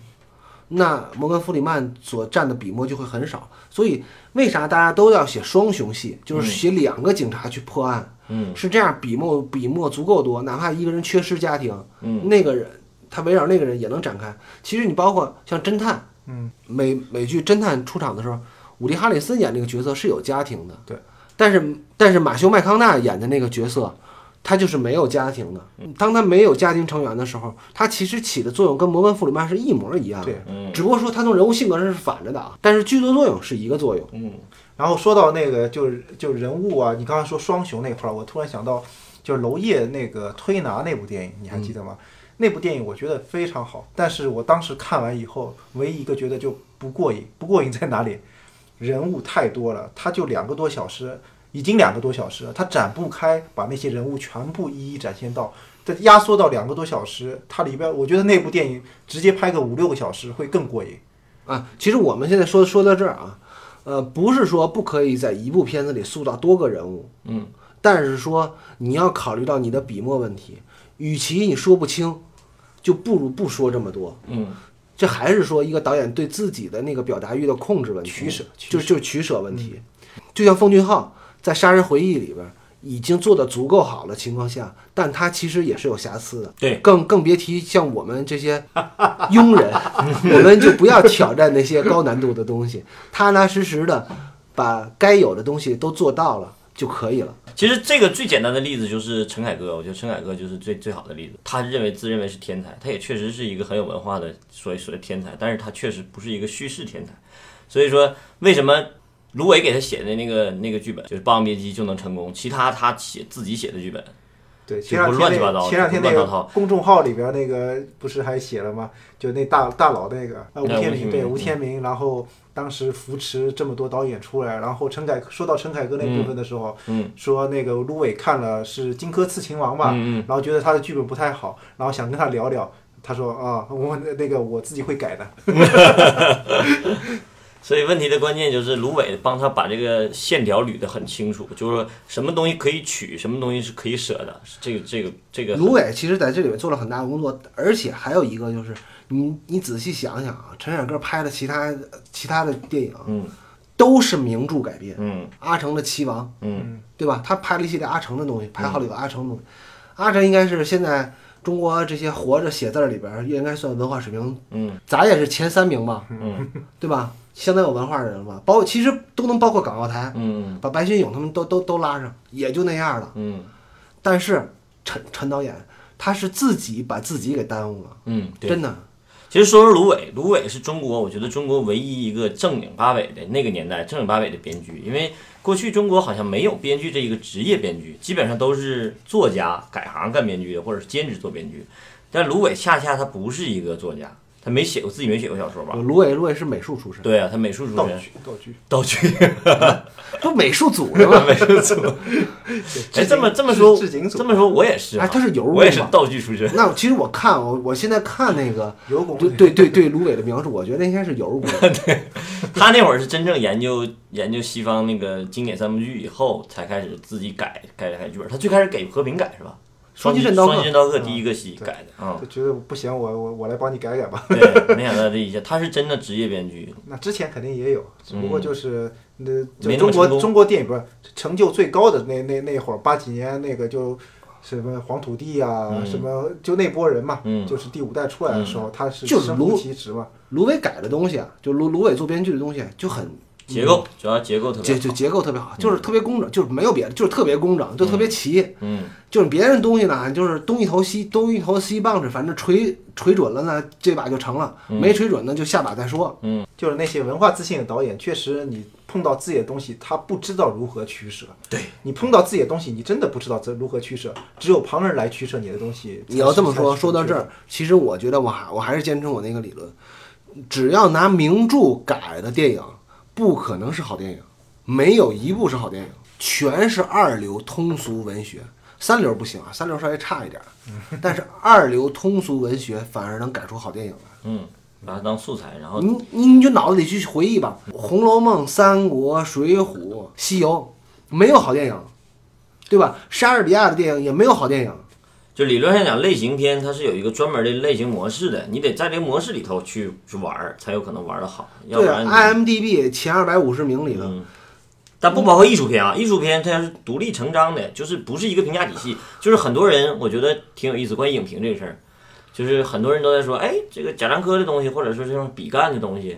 那摩根·弗里曼所占的笔墨就会很少。所以为啥大家都要写双雄戏，就是写两个警察去破案？嗯，是这样，笔墨笔墨足够多，哪怕一个人缺失家庭，嗯，那个人他围绕那个人也能展开。其实你包括像侦探，嗯，美美剧侦探出场的时候，伍迪·哈里森演那个角色是有家庭的，对，但是但是马修·麦康纳演的那个角色。他就是没有家庭的。当他没有家庭成员的时候，他其实起的作用跟摩根·弗里曼是一模一样的。对，嗯只不过说他从人物性格上是反着的啊，但是剧作作用是一个作用。嗯然后说到那个就是就人物啊，你刚才说双雄那块儿，我突然想到，就是娄烨那个推拿那部电影，你还记得吗？那部电影我觉得非常好，但是我当时看完以后，唯一一个觉得就不过瘾。不过瘾在哪里？人物太多了，他就两个多小时，已经两个多小时了，他展不开，把那些人物全部一一展现到，再压缩到两个多小时，它里边我觉得那部电影直接拍个五六个小时会更过瘾。啊，其实我们现在说说到这儿啊，呃，不是说不可以在一部片子里塑造多个人物，嗯，但是说你要考虑到你的笔墨问题，与其你说不清，就不如不说这么多。嗯这还是说一个导演对自己的那个表达欲的控制问题，取舍取就就是取舍问题。就像奉俊昊在《杀人回忆》里边已经做得足够好了情况下，但他其实也是有瑕疵的。对，更更别提像我们这些庸人，我们就不要挑战那些高难度的东西，踏踏实实的把该有的东西都做到了就可以了。其实这个最简单的例子就是陈凯歌，我觉得陈凯歌就是最最好的例子。他认为自认为是天才，他也确实是一个很有文化的所谓所谓天才，但是他确实不是一个叙事天才。所以说，为什么芦苇给他写的那个那个剧本就是《霸王别姬》就能成功，其他他写自己写的剧本，对，就前两乱七八糟那前两天那个公众号里边那个不是还写了吗？就那大大佬那个啊吴天明对吴天明然后当时扶持这么多导演出来，然后陈凯说到陈凯歌那部分的时候，嗯说那个芦苇看了是《荆轲刺秦王》嘛，嗯嗯然后觉得他的剧本不太好，然后想跟他聊聊。他说啊，我那那个我自己会改的。所以问题的关键就是芦苇帮他把这个线条捋得很清楚，就是说什么东西可以取，什么东西是可以舍的，这个这个这个芦苇其实在这里面做了很大的工作，而且还有一个就是你你仔细想想啊，陈凯歌拍的其他其他的电影，嗯都是名著改编，嗯阿成的《棋王》，嗯对吧？他拍了一系列阿成的东西，拍好几个阿成的东西。阿成应该是现在中国这些活着写字儿里边儿应该算文化水平，嗯咱也是前三名吧，嗯对吧？相当有文化的人了吧？包括其实都能包括港澳台，嗯把白先勇他们都都都拉上，也就那样了。嗯但是陈陈导演他是自己把自己给耽误了，嗯，真的。其实说说芦苇，芦苇是中国，我觉得中国唯一一个正经八百的那个年代正经八百的编剧，因为过去中国好像没有编剧这一个职业编剧，基本上都是作家改行干编剧的，或者是兼职做编剧。但芦苇恰恰他不是一个作家，他没写过自己没写过小说吧？芦苇芦苇是美术出身，对啊，他美术出身道身，具道具，道具，不 美术组的吗？美术组。哎，这么这么说，这么说我也是啊，哎他是油工我也是道具出身。那其实我看我我现在看那个油工对对对对芦苇的描述，我觉得应该是油工。对他那会儿是真正研究研究西方那个经典三部剧以后，才开始自己改改改剧本。他最开始给和平改是吧？双击剑刀客击双击剑刀客第一个戏改的啊、就觉得不行，我我我来帮你改改吧。对，没想到这一下，他是真的职业编剧，那之前肯定也有，只不过就是那就中国中国电影不是成就最高的那那那会儿八几年那个就什么黄土地啊，嗯。什么就那波人嘛，嗯。就是第五代出来的时候，他是就是卢其职嘛。芦苇改的东西啊，就卢卢苇做编剧的东西就很结构主要结构特别好。结就结构特别好，就是特别工整，就是没有别的，就是特别工整，就特别齐。嗯就是别人东西呢，就是东一头西东一头西棒子，反正锤锤准了呢，这把就成了；嗯没锤准呢，就下把再说。嗯就是那些文化自信的导演，确实你碰到自己的东西，他不知道如何取舍。对你碰到自己的东西，你真的不知道怎如何取舍，只有旁人来取舍你的东西。你要这么说，说到这儿，其实我觉得我还我还是坚持我那个理论，只要拿名著改的电影，不可能是好电影，没有一部是好电影，全是二流通俗文学。三流不行啊，三流稍微差一点儿，但是二流通俗文学反而能改出好电影来。嗯，把它当素材，然后你你你就脑子里去回忆吧，《红楼梦》《三国》《水浒》《西游》，没有好电影，对吧？莎士比亚的电影也没有好电影。就理论上讲，类型片它是有一个专门的类型模式的，你得在这个模式里头去去玩儿，才有可能玩得好，要不对啊然你，IMDB 前二百五十名里头，嗯，但不包括艺术片啊，艺术片它要是独立成章的，就是不是一个评价体系。就是很多人我觉得挺有意思，关于影评这个事儿，就是很多人都在说，哎，这个贾樟柯的东西，或者说这种比干的东西。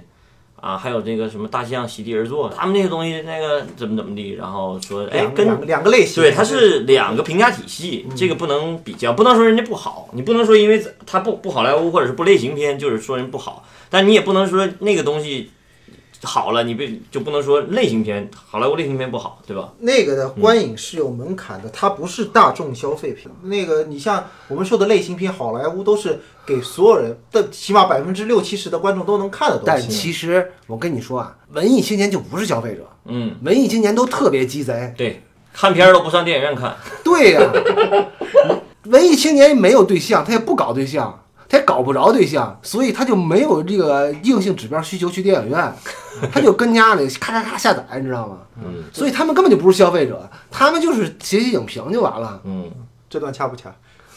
啊，还有这个什么大象席地而坐，他们那些东西，那个怎么怎么地，然后说，哎，跟两两个两个类型。对，它是两个评价体系，这个不能比较，不能说人家不好，你不能说因为它不不好莱坞或者是不类型片，就是说人不好，但你也不能说那个东西好了，你别就不能说类型片好莱坞类型片不好，对吧？那个的观影是有门槛的，它不是大众消费品。那个你像我们说的类型片，好莱坞都是给所有人的，起码百分之六七十的观众都能看的东但。其实我跟你说啊，文艺青年就不是消费者，嗯，文艺青年都特别鸡贼。对，看片儿都不上电影院看，对呀、文艺青年没有对象，他也不搞对象，他也搞不着对象，所以他就没有这个硬性指标需求去电影院，他就跟家里咔咔咔下载，你知道吗？嗯所以他们根本就不是消费者，他们就是写写影评就完了，嗯，这段掐不掐？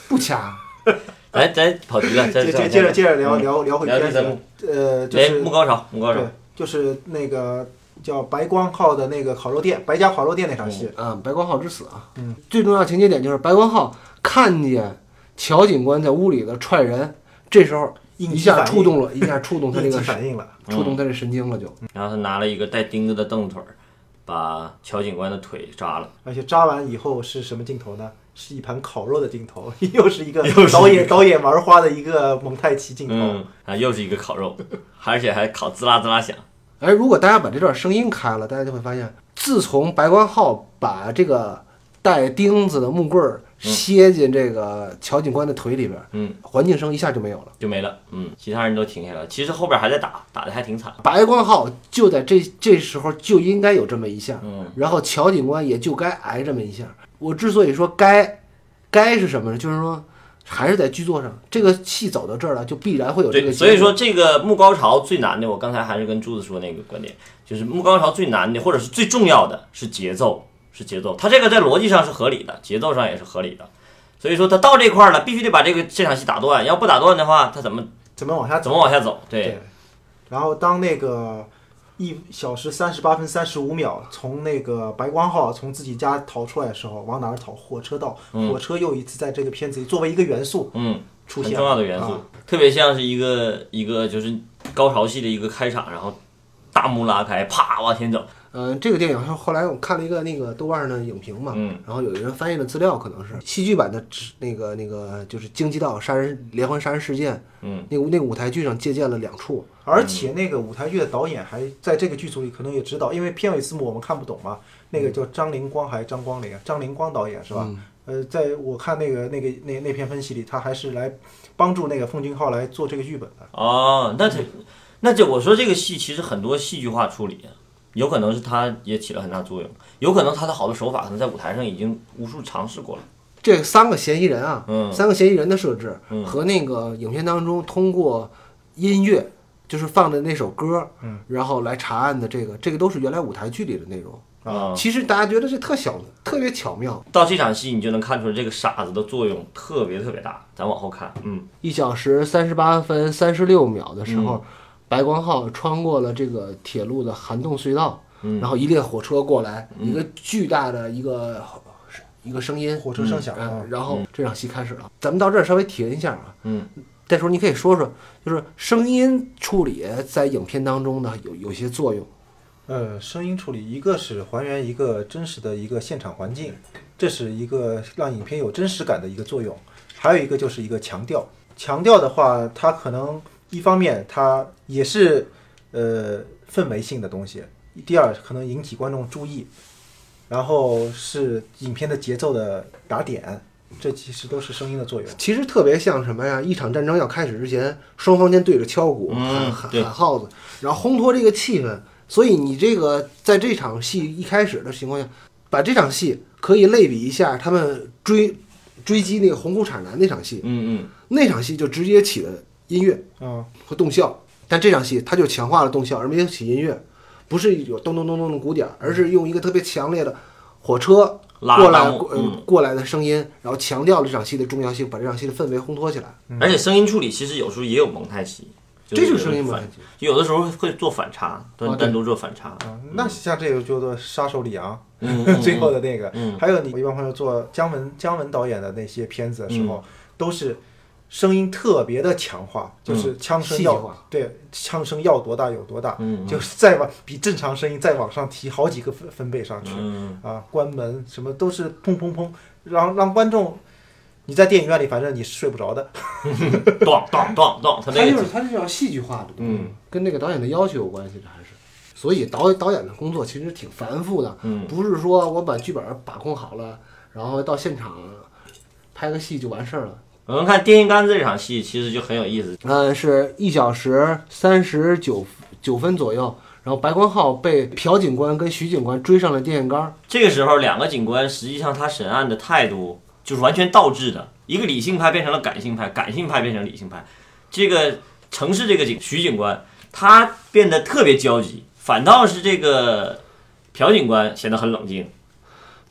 不掐。咱咱跑题了，接接接着接着聊嗯聊聊回片子呃，就哎，是幕高潮，木高潮对，，就是那个叫白光浩的那个烤肉店，白家烤肉店那场戏。啊，白光浩之死啊，嗯，最重要情节点就是白光浩看见乔警官在屋里头踹人，这时候一下触动了，一下触动他这个 反应了，触动他这神经了就。然后他拿了一个带钉子的凳腿儿，把乔警官的腿扎了。而且扎完以后是什么镜头呢？是一盘烤肉的镜头，又是一个又是一个导演导演玩花的一个蒙太奇镜头。嗯，啊，又是一个烤肉，而且还烤滋啦滋啦响。哎，如果大家把这段声音开了，大家就会发现，自从白光浩把这个带钉子的木棍儿楔进这个乔警官的腿里边，嗯，环境声一下就没有了。就没了。嗯，其他人都停下来了。其实后边还在打，打的还挺惨。白光浩就在这这时候就应该有这么一下，嗯然后乔警官也就该挨这么一下。我之所以说该，该是什么呢？就是说，还是在剧作上，这个戏走到这儿了，就必然会有这个。所以说这个幕高潮最难的，我刚才还是跟柱子说那个观点，就是幕高潮最难的，或者是最重要的是节奏，是节奏。它这个在逻辑上是合理的，节奏上也是合理的。所以说他到这块儿了，必须得把这个这场戏打断，要不打断的话，他怎么怎么往下走？怎么往下走？对对，然后当那个一小时三十八分三十五秒从那个白光号从自己家逃出来的时候，往哪儿逃？火车道。火车又一次在这个片子里作为一个元素嗯，很出现，重要的元素，啊特别像是一个一个就是高潮戏的一个开场，然后大幕拉开，啪往前走。嗯，这个电影是后来我看了一个那个豆瓣上的影评嘛，嗯然后有人翻译的资料，可能是戏剧版的只那个那个就是京畿道杀人连环杀人事件，嗯，那个那个舞台剧上借鉴了两处，而且那个舞台剧的导演还在这个剧组里可能也指导，因为片尾字幕我们看不懂嘛。那个叫张灵光还是张光灵啊？张灵光导演是吧？呃，在我看那个那个那那篇分析里，他还是来帮助那个奉俊昊来做这个剧本的。哦，那这那这我说这个戏其实很多戏剧化处理，有可能是他也起了很大作用，有可能他的好多手法可能在舞台上已经无数尝试过了。这三个嫌疑人啊，嗯三个嫌疑人的设置、嗯和那个影片当中通过音乐，就是放的那首歌，嗯，然后来查案的这个，这个都是原来舞台剧里的内容。啊、其实大家觉得这特小，特别巧妙。到这场戏你就能看出来这个傻子的作用特别特别大。咱往后看，嗯一小时三十八分三十六秒的时候，白光号穿过了这个铁路的涵洞隧道，嗯然后一列火车过来，一个巨大的一个一个声音，火车声响啊嗯，然后这场戏开始了。咱们到这儿稍微停一下啊，嗯，这时候你可以说说，就是声音处理在影片当中呢有有些作用。呃，声音处理，一个是还原一个真实的一个现场环境，这是一个让影片有真实感的一个作用；还有一个就是一个强调。强调的话，它可能一方面它也是呃氛围性的东西，第二可能引起观众注意，然后是影片的节奏的打点，这其实都是声音的作用。其实特别像什么呀？一场战争要开始之前，双方间对着敲鼓、嗯喊喊喊号子，然后烘托这个气氛。所以你这个在这场戏一开始的情况下，把这场戏可以类比一下他们追追击那个红裤衩男那场戏，嗯那场戏就直接起了音乐啊，和动效，但这场戏它就强化了动效，而没有起音乐，不是有咚咚咚咚的鼓点儿，而是用一个特别强烈的火车拉过来过呃嗯过来的声音，然后强调了这场戏的重要性，把这场戏的氛围烘托起来。嗯，而且声音处理其实有时候也有蒙太奇，这就是声音嘛？有的时候会做反差，啊对单单独做反差。啊，那像这个叫做杀手李昂，最后的那个，嗯还有你我一般朋友做姜文姜文导演的那些片子的时候，嗯都是声音特别的强化，就是枪声要、对枪声要多大有多大，嗯就是再往比正常声音再往上提好几个分分贝上去、嗯啊，关门什么都是砰砰砰，让让观众。你在电影院里，反正你是睡不着的。咚咚咚咚，他就是它是要戏剧化的，嗯跟那个导演的要求有关系的，还是。所以导导演的工作其实挺繁复的，嗯不是说我把剧本把控好了，然后到现场拍个戏就完事儿了。我们看电线杆子这场戏，其实就很有意思。嗯，是一小时三十九九分左右，然后白光浩被朴警官跟徐警官追上了电线杆儿。这个时候，两个警官实际上他审案的态度就是完全倒置的，一个理性派变成了感性派，感性派变成理性派。这个城市这个警徐警官，他变得特别焦急，反倒是这个朴警官显得很冷静。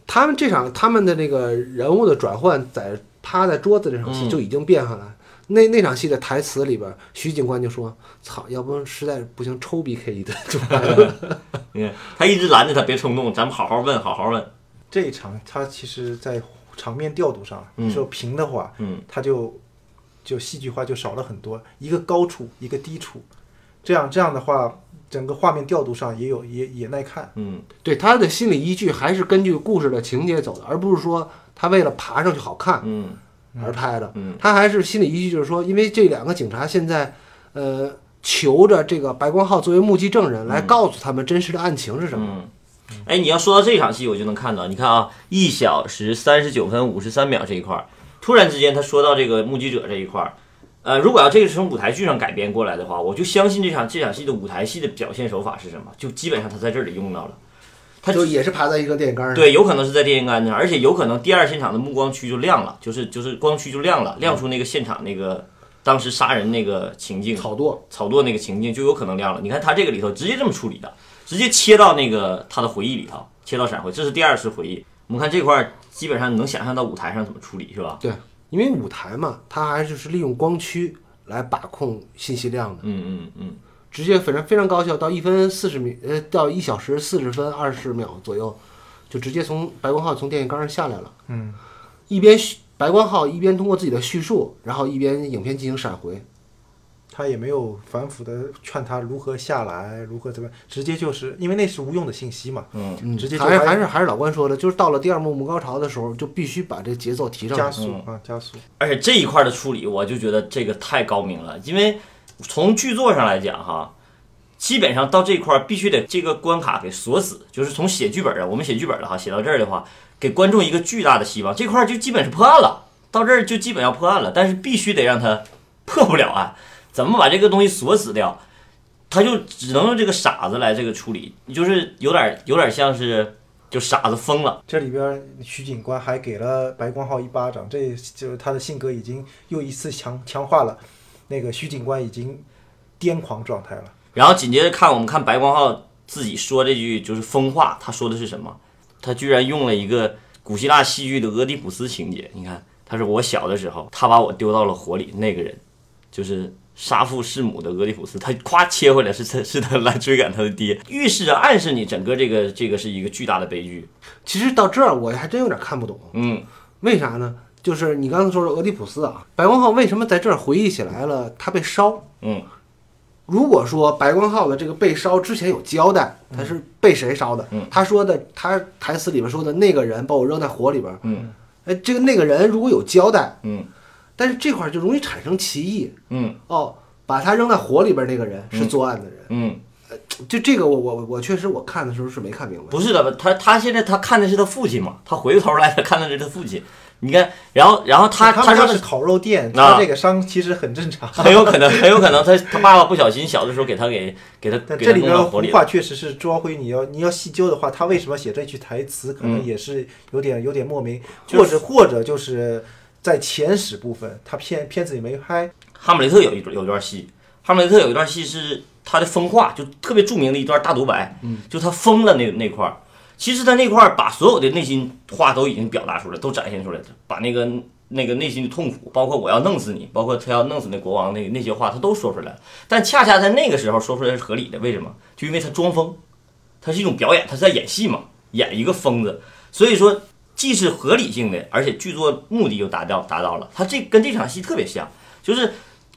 他们这场他们的这个人物的转换，在趴在桌子这场戏嗯就已经变下来。那那场戏的台词里边，徐警官就说：“操，要不实在不行，抽 BK 一顿就完了。你看，他一直拦着他别冲动，咱们好好问，好好问。这一场他其实，在场面调度上，嗯你说平的话，嗯，他就就戏剧化就少了很多，一个高处，一个低处，这样这样的话，整个画面调度上也有也也耐看。嗯，对他的心理依据还是根据故事的情节走的，而不是说他为了爬上去好看嗯而拍的。嗯他还是心理依据，就是说，因为这两个警察现在，呃，求着这个白光浩作为目击证人来告诉他们真实的案情是什么。嗯。哎，你要说到这场戏，我就能看到，你看啊，一小时三十九分五十三秒这一块儿，突然之间他说到这个目击者这一块儿，呃，如果要这个是从舞台剧上改编过来的话，我就相信这场这场戏的舞台戏的表现手法是什么，就基本上他在这里用到了。它就也是爬在一个电线杆上。，对，有可能是在电线杆上，而且有可能第二现场的目光区就亮了，就是就是光区就亮了，亮出那个现场那个当时杀人那个情境，草垛草垛那个情境就有可能亮了。你看他这个里头直接这么处理的，直接切到那个他的回忆里头，切到闪回，这是第二次回忆。我们看这块儿，基本上你能想象到舞台上怎么处理是吧？对，因为舞台嘛，它还就是利用光区来把控信息量的，嗯嗯嗯，直接反正非常高效，到一分四十秒，呃，到一小时四十分二十秒左右，就直接从白光号从电线杆上下来了。嗯，一边叙白光号一边通过自己的叙述，然后一边影片进行闪回。他也没有反复的劝他如何下来，如何怎么，直接就是因为那是无用的信息嘛，嗯，直接就还是还是还是老关说的，就是到了第二幕幕高潮的时候，就必须把这节奏提上加去。速啊，加速。而且这一块的处理，我就觉得这个太高明了，因为从剧作上来讲哈。基本上到这块儿必须得这个关卡给锁死，就是从写剧本啊，我们写剧本了哈，写到这儿的话，给观众一个巨大的希望，这块儿就基本是破案了，到这儿就基本要破案了，但是必须得让他破不了案，怎么把这个东西锁死掉？他就只能用这个傻子来这个处理，就是有点有点像是就傻子疯了，这里边徐警官还给了白光浩一巴掌，这就是他的性格已经又一次强强化了。那个徐警官已经癫狂状态了。然后紧接着看我们看白光浩自己说这句就是疯话，他说的是什么？他居然用了一个古希腊戏剧的俄狄浦斯情节。你看，他说我小的时候，他把我丢到了火里，那个人就是杀父弑母的俄狄浦斯。他咵切回来是他 是他来追赶他的爹，预示着暗示你整个这个这个是一个巨大的悲剧。其实到这儿我还真有点看不懂，嗯为啥呢？就是你刚才说的俄狄浦斯啊，白光浩为什么在这儿回忆起来了他被烧？嗯如果说白光浩的这个被烧之前有交代，他是被谁烧的？嗯他说的，他台词里边说的那个人把我扔在火里边，嗯哎，这个那个人如果有交代，嗯但是这块儿就容易产生歧义嗯哦。把他扔在火里边那个人是作案的人，嗯，就这个我我我确实我看的时候是没看明白。不是的，他他现在他看的是他父亲嘛，他回过头来他看的是他父亲。你看，然后然后他他他说的是烤肉店，啊他这个伤其实很正常。很有可能，很有可能他他爸爸不小心小的时候给他给给他这里边弄到火里。话确实是朱耀辉，你要你要细究的话，他为什么写这句台词，可能嗯也是有点有点莫名，就是或者或者就是在前史部分，他片片子里没拍，哈姆雷特有一段有一段戏，哈姆雷特有一段戏是他的疯话，就特别著名的一段大独白，嗯，就他疯了那那块儿。其实他那块儿把所有的内心话都已经表达出来，都展现出来了，把那个那个内心的痛苦，包括我要弄死你，包括他要弄死那国王那那些话，他都说出来了。但恰恰在那个时候说出来是合理的，为什么？就因为他装疯，他是一种表演，他是在演戏嘛，演一个疯子。所以说，既是合理性的，而且剧作目的又达到达到了。他这跟这场戏特别像，就是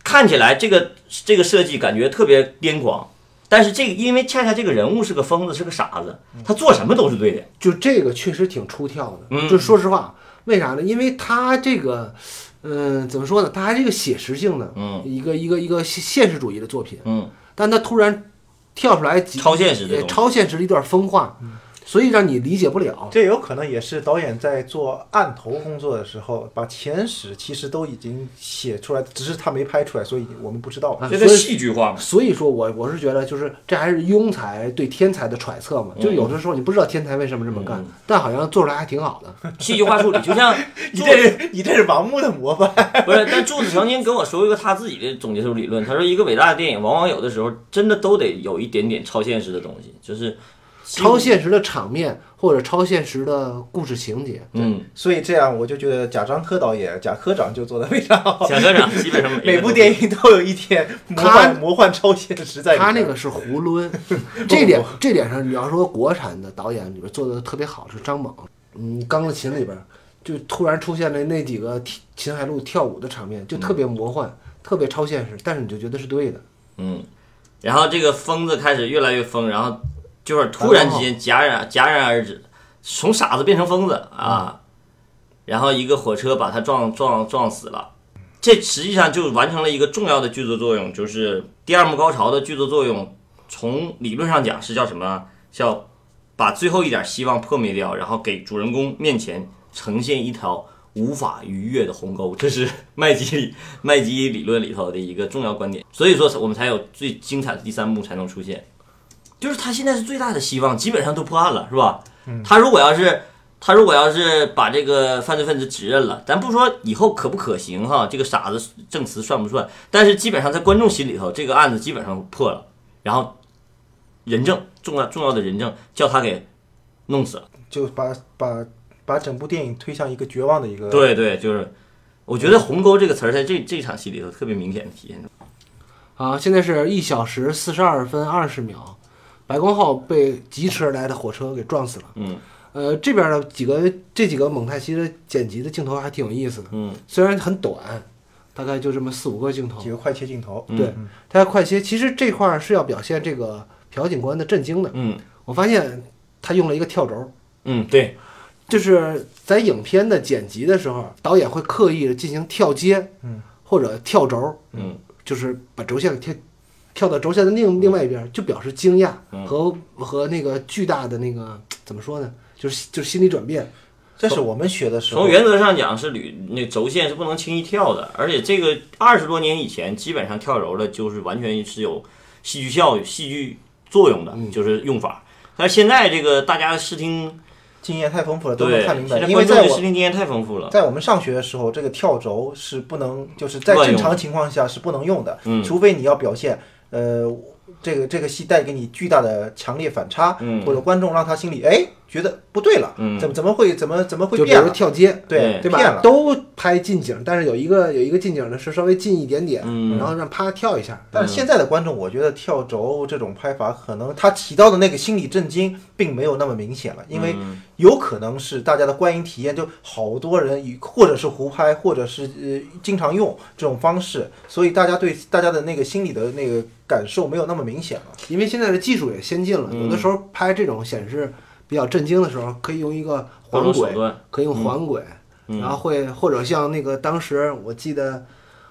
看起来这个这个设计感觉特别癫狂，但是这个因为恰恰这个人物是个疯子，是个傻子，他做什么都是对的。就这个确实挺出挑的。嗯就说实话，为啥呢？因为他这个，嗯、怎么说呢？他还是一个写实性的，嗯一个一个一个现现实主义的作品，嗯，但他突然跳出来几超现实的。超现实的一段疯话，所以让你理解不了。这有可能也是导演在做案头工作的时候，把前史其实都已经写出来，只是他没拍出来，所以我们不知道。啊这个所以戏剧化嘛，所以说我我是觉得，就是这还是庸才对天才的揣测嘛。就有的时候你不知道天才为什么这么干，嗯但好像做出来还挺好的。戏剧化处理，就像 你这是你这是盲目的模范。不是，但柱子曾经跟我说一个他自己的总结出理论，他说一个伟大的电影往往有的时候真的都得有一点点超现实的东西，就是超现实的场面或者超现实的故事情节，嗯，所以这样我就觉得贾樟柯导演、贾科长就做的非常好。贾科长基本上 每部电影都有一点魔幻、魔幻超现实在里面。他那个是囫囵。这点这点上，你要说国产的导演里边做的特别好是张猛，嗯，《钢的琴》里边就突然出现了那几个踢秦海璐跳舞的场面，就特别魔幻，特别超现实，但是你就觉得是对的。嗯，然后这个疯子开始越来越疯，然后就是突然之间戛然戛然而止，从傻子变成疯子啊，然后一个火车把他撞撞撞死了。这实际上就完成了一个重要的剧作作用，就是第二幕高潮的剧作作用。从理论上讲是叫什么？叫把最后一点希望破灭掉，然后给主人公面前呈现一条无法逾越的鸿沟。这是麦基理麦基理论里头的一个重要观点。所以说，我们才有最精彩的第三幕才能出现。就是他现在是最大的希望，基本上都破案了，是吧？他如果要是他如果要是把这个犯罪分子指认了，咱不说以后可不可行哈，这个傻子证词算不算？但是基本上在观众心里头，这个案子基本上破了，然后人证重要重要的人证叫他给弄死了。就把把把整部电影推向一个绝望的一个。对对，就是我觉得“鸿沟”这个词儿在这这场戏里头特别明显的体现出来。啊，现在是一小时四十二分二十秒，白光浩被疾驰而来的火车给撞死了。嗯。呃，这边的几个这几个蒙太奇的剪辑的镜头还挺有意思的，嗯。虽然很短，大概就这么四五个镜头。几，个快切镜头。嗯。对，它快切。其实这块儿是要表现这个朴警官的震惊的。嗯。我发现他用了一个跳轴，嗯，对，就是在影片的剪辑的时候，导演会刻意的进行跳接，嗯，或者跳轴，嗯。就是把轴线给跳跳到轴线的另另外一边，就表示惊讶嗯和和那个巨大的那个怎么说呢？就是就是心理转变。这是我们学的时候从。原则上讲是铝那轴线是不能轻易跳的，而且这个二十多年以前，基本上跳轴的就是完全是有戏剧效戏剧作用的，嗯就是用法。但是现在这个大家的视听经验太丰富了，都对能看明白。因为在我视听经验太丰富了。在我们上学的时候，这个跳轴是不能，就是在正常情况下是不能用的，嗯除非你要表现，呃，这个这个戏带给你巨大的强烈反差，嗯或者观众让他心里哎觉得不对了，嗯怎么怎么会怎么怎么会就比如变了？跳街，对，对吧？变了。都拍近景，但是有一个有一个近景呢是稍微近一点点，嗯然后让啪跳一下。但是现在的观众，我觉得跳轴这种拍法，可能他起到的那个心理震惊，并没有那么明显了，因为嗯有可能是大家的观影体验，就好多人以或者是胡拍，或者是呃经常用这种方式，所以大家对大家的那个心理的那个感受没有那么明显了。因为现在的技术也先进了，嗯有的时候拍这种显示比较震惊的时候，可以用一个环轨，可以用环轨，嗯。然后会或者像那个当时我记得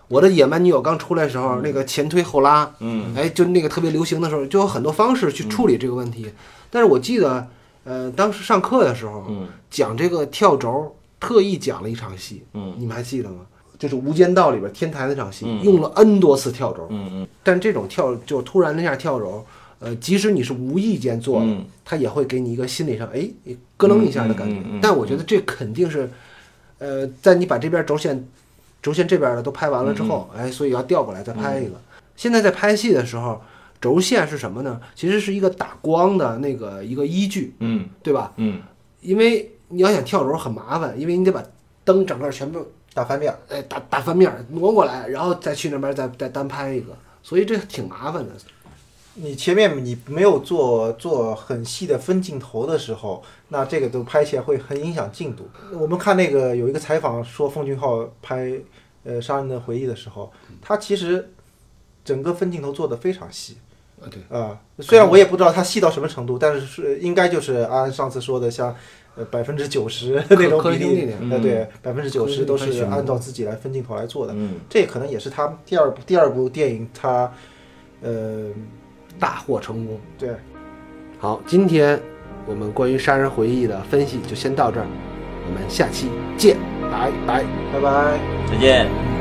我的野蛮女友刚出来的时候，那个前推后拉，嗯。哎，就那个特别流行的时候，就有很多方式去处理这个问题。但是我记得，呃，当时上课的时候嗯。讲这个跳轴，特意讲了一场戏，嗯。你们还记得吗？就是《无间道》里边天台那场戏，嗯。用了 N 多次跳轴，嗯嗯。但这种跳就突然那下跳轴，呃，即使你是无意间做的，嗯。它也会给你一个心理上哎咯楞一下的感觉。但我觉得这肯定是，呃，在你把这边轴线、轴线这边的都拍完了之后，嗯哎，所以要调过来再拍一个。现在在拍戏的时候，轴线是什么呢？其实是一个打光的那个一个依据，嗯。对吧？嗯。因为你要想跳轴很麻烦，因为你得把灯整个全部大翻面，哎大大翻面儿挪过来，然后再去那边再再单拍一个，所以这挺麻烦的。你前面你没有做做很细的分镜头的时候，那这个都拍起来会很影响进度。我们看那个有一个采访说奉俊昊拍呃《杀人的回忆》的时候，他其实整个分镜头做的非常细。啊，对，啊、虽然我也不知道他细到什么程度，但是是应该就是按上次说的像，呃百分之九十 那种科比例呃对，百分之九十都是按照自己来分镜头来做的。嗯这可能也是他第二部第二部电影他，呃，大获成功。对，好，今天我们关于《杀人回忆》的分析就先到这儿，我们下期见，拜拜。拜拜。再见。